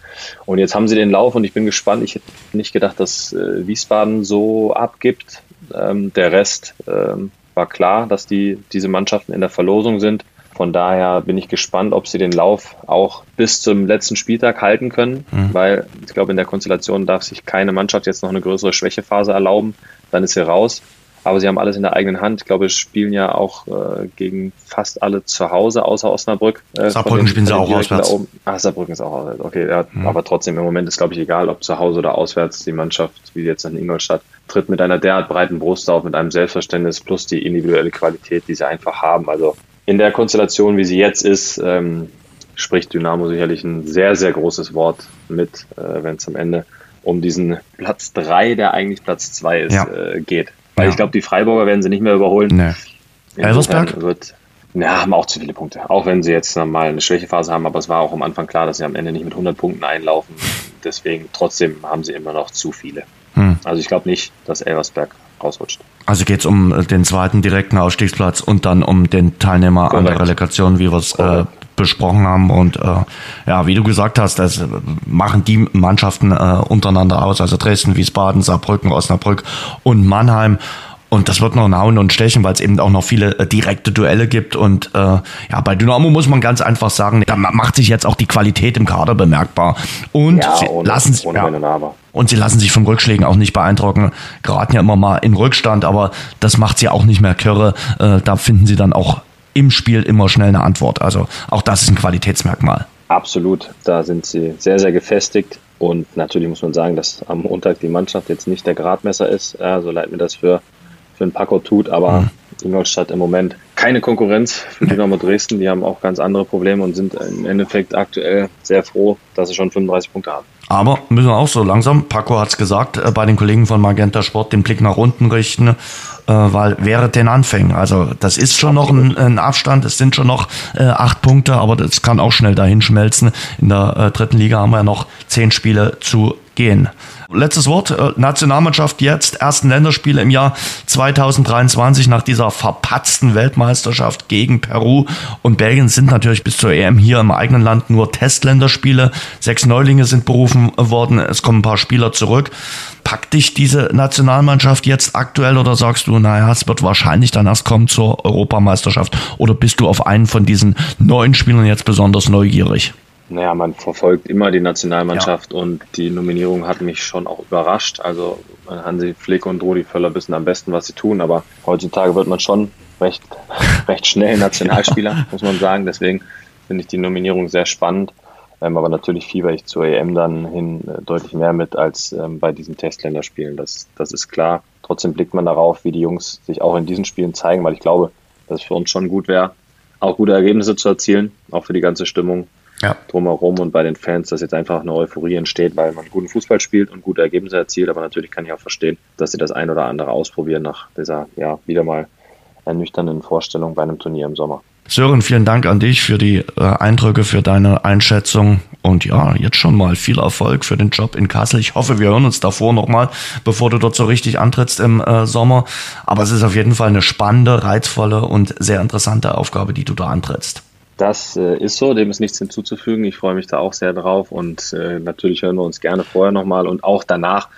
Und jetzt haben sie den Lauf und ich bin gespannt. Ich hätte nicht gedacht, dass äh, Wiesbaden so abgibt. Ähm, der Rest ähm, war klar, dass die, diese Mannschaften in der Verlosung sind. Von daher bin ich gespannt, ob sie den Lauf auch bis zum letzten Spieltag halten können, mhm. weil ich glaube, in der Konstellation darf sich keine Mannschaft jetzt noch eine größere Schwächephase erlauben. Dann ist sie raus. Aber sie haben alles in der eigenen Hand. Ich glaube, sie spielen ja auch äh, gegen fast alle zu Hause, außer Osnabrück. Äh, Saarbrücken spielen sie auch auswärts. Ah, Saarbrücken ist auch auswärts. Okay, ja, mhm. aber trotzdem im Moment ist, glaube ich, egal, ob zu Hause oder auswärts. Die Mannschaft, wie jetzt in Ingolstadt, tritt mit einer derart breiten Brust auf, mit einem Selbstverständnis plus die individuelle Qualität, die sie einfach haben. Also in der Konstellation, wie sie jetzt ist, ähm, spricht Dynamo sicherlich ein sehr, sehr großes Wort mit, äh, wenn es am Ende um diesen Platz drei, der eigentlich Platz zwei ist, ja. äh, geht. Weil ja. ich glaube, die Freiburger werden sie nicht mehr überholen. Nee. Elversberg? Wird, ja, haben auch zu viele Punkte. Auch wenn sie jetzt mal eine Schwächephase haben, aber es war auch am Anfang klar, dass sie am Ende nicht mit 100 Punkten einlaufen. Deswegen trotzdem haben sie immer noch zu viele. Hm. Also ich glaube nicht, dass Elversberg rausrutscht. Also geht es um den zweiten direkten Ausstiegsplatz und dann um den Teilnehmer Correct. an der Relegation, wie wir es äh, besprochen haben. Und äh, ja, wie du gesagt hast, das machen die Mannschaften äh, untereinander aus, also Dresden, Wiesbaden, Saarbrücken, Osnabrück und Mannheim. Und das wird noch ein Hauen und Stechen, weil es eben auch noch viele äh, direkte Duelle gibt. Und äh, ja, bei Dynamo muss man ganz einfach sagen, da macht sich jetzt auch die Qualität im Kader bemerkbar. Und Ja, sie ohne- lassen ohne Wenn und sie lassen sich von Rückschlägen auch nicht beeindrucken. Geraten ja immer mal in Rückstand, aber das macht sie auch nicht mehr kirre. Äh, da finden sie dann auch im Spiel immer schnell eine Antwort. Also auch das ist ein Qualitätsmerkmal. Absolut, da sind sie sehr, sehr gefestigt. Und natürlich muss man sagen, dass am Montag die Mannschaft jetzt nicht der Gradmesser ist, ja, so leid mir das für, für einen Paco tut, aber Ingolstadt im Moment keine Konkurrenz für Dynamo Dresden. Die haben auch ganz andere Probleme und sind im Endeffekt aktuell sehr froh, dass sie schon 35 Punkte haben. Aber müssen wir auch so langsam, Paco hat es gesagt, äh, bei den Kollegen von Magenta Sport den Blick nach unten richten, äh, weil wäre den Anfängen. Also das ist schon noch ein, ein Abstand, es sind schon noch äh, acht Punkte, aber das kann auch schnell dahin schmelzen. In der dritten Liga haben wir ja noch zehn Spiele zu gehen. Letztes Wort, äh, Nationalmannschaft jetzt, ersten Länderspiele im Jahr 2023 nach dieser verpatzten Weltmeisterschaft gegen Peru und Belgien sind natürlich bis zur EM hier im eigenen Land nur Testländerspiele. Sechs Neulinge sind berufen worden, es kommen ein paar Spieler zurück. Packt dich diese Nationalmannschaft jetzt aktuell oder sagst du, naja, es wird wahrscheinlich dann erst kommen zur Europameisterschaft oder bist du auf einen von diesen neuen Spielern jetzt besonders neugierig? Naja, man verfolgt immer die Nationalmannschaft und die Nominierung hat mich schon auch überrascht. Also Hansi Flick und Rudi Völler wissen am besten, was sie tun, aber heutzutage wird man schon recht, recht schnell Nationalspieler, muss man sagen. Deswegen finde ich die Nominierung sehr spannend. Ähm, aber natürlich fieber ich zur EM dann hin äh, deutlich mehr mit als ähm, bei diesen Testländerspielen. Das, das ist klar. Trotzdem blickt man darauf, wie die Jungs sich auch in diesen Spielen zeigen, weil ich glaube, dass es für uns schon gut wäre, auch gute Ergebnisse zu erzielen, auch für die ganze Stimmung Ja. drumherum und bei den Fans, dass jetzt einfach eine Euphorie entsteht, weil man guten Fußball spielt und gute Ergebnisse erzielt. Aber natürlich kann ich auch verstehen, dass sie das ein oder andere ausprobieren nach dieser, ja, wieder mal ernüchternden Vorstellung bei einem Turnier im Sommer. Sören, vielen Dank an dich für die äh, Eindrücke, für deine Einschätzung und ja, jetzt schon mal viel Erfolg für den Job in Kassel. Ich hoffe, wir hören uns davor nochmal, bevor du dort so richtig antrittst im äh, Sommer. Aber es ist auf jeden Fall eine spannende, reizvolle und sehr interessante Aufgabe, die du da antrittst. Das äh, ist so, dem ist nichts hinzuzufügen. Ich freue mich da auch sehr drauf und äh, natürlich hören wir uns gerne vorher nochmal und auch danach.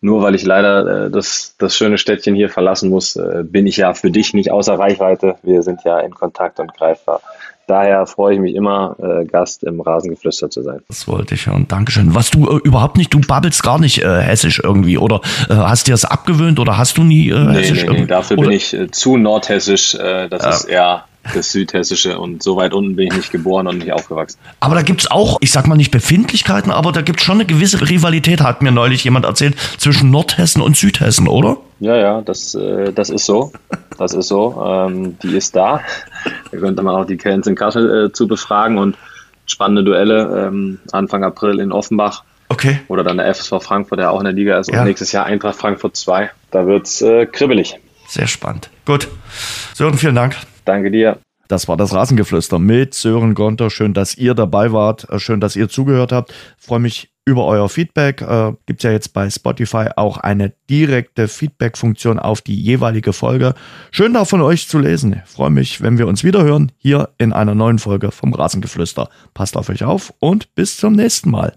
Nur weil ich leider äh, das, das schöne Städtchen hier verlassen muss, äh, bin ich ja für dich nicht außer Reichweite. Wir sind ja in Kontakt und greifbar. Daher freue ich mich immer, äh, Gast im Rasengeflüster zu sein. Das wollte ich hören. Dankeschön. Was du äh, überhaupt nicht, du babbelst gar nicht äh, hessisch irgendwie oder äh, hast dir das abgewöhnt oder hast du nie äh, Nee, hessisch nee, nee, dafür oder? bin ich äh, zu nordhessisch. Äh, das ist eher das Südhessische und so weit unten bin ich nicht geboren und nicht aufgewachsen. Aber da gibt's auch, ich sag mal nicht Befindlichkeiten, aber da gibt's schon eine gewisse Rivalität, hat mir neulich jemand erzählt, zwischen Nordhessen und Südhessen, oder? Ja, ja, das, äh, das ist so. Das ist so. Ähm, die ist da. Da könnte man auch die Cairns in Kassel äh, zu befragen und spannende Duelle ähm, Anfang April in Offenbach Okay. oder dann der FSV Frankfurt, der auch in der Liga ist Ja. und nächstes Jahr Eintracht Frankfurt 2. Da wird's äh, kribbelig. Sehr spannend. Gut. Sören, vielen Dank. Danke dir. Das war das Rasengeflüster mit Sören Gonter. Schön, dass ihr dabei wart. Äh, Schön, dass ihr zugehört habt. Freue mich über euer Feedback. Äh, Gibt ja jetzt bei Spotify auch eine direkte Feedback-Funktion auf die jeweilige Folge. Schön da von euch zu lesen. Freue mich, wenn wir uns wieder hören hier in einer neuen Folge vom Rasengeflüster. Passt auf euch auf und bis zum nächsten Mal.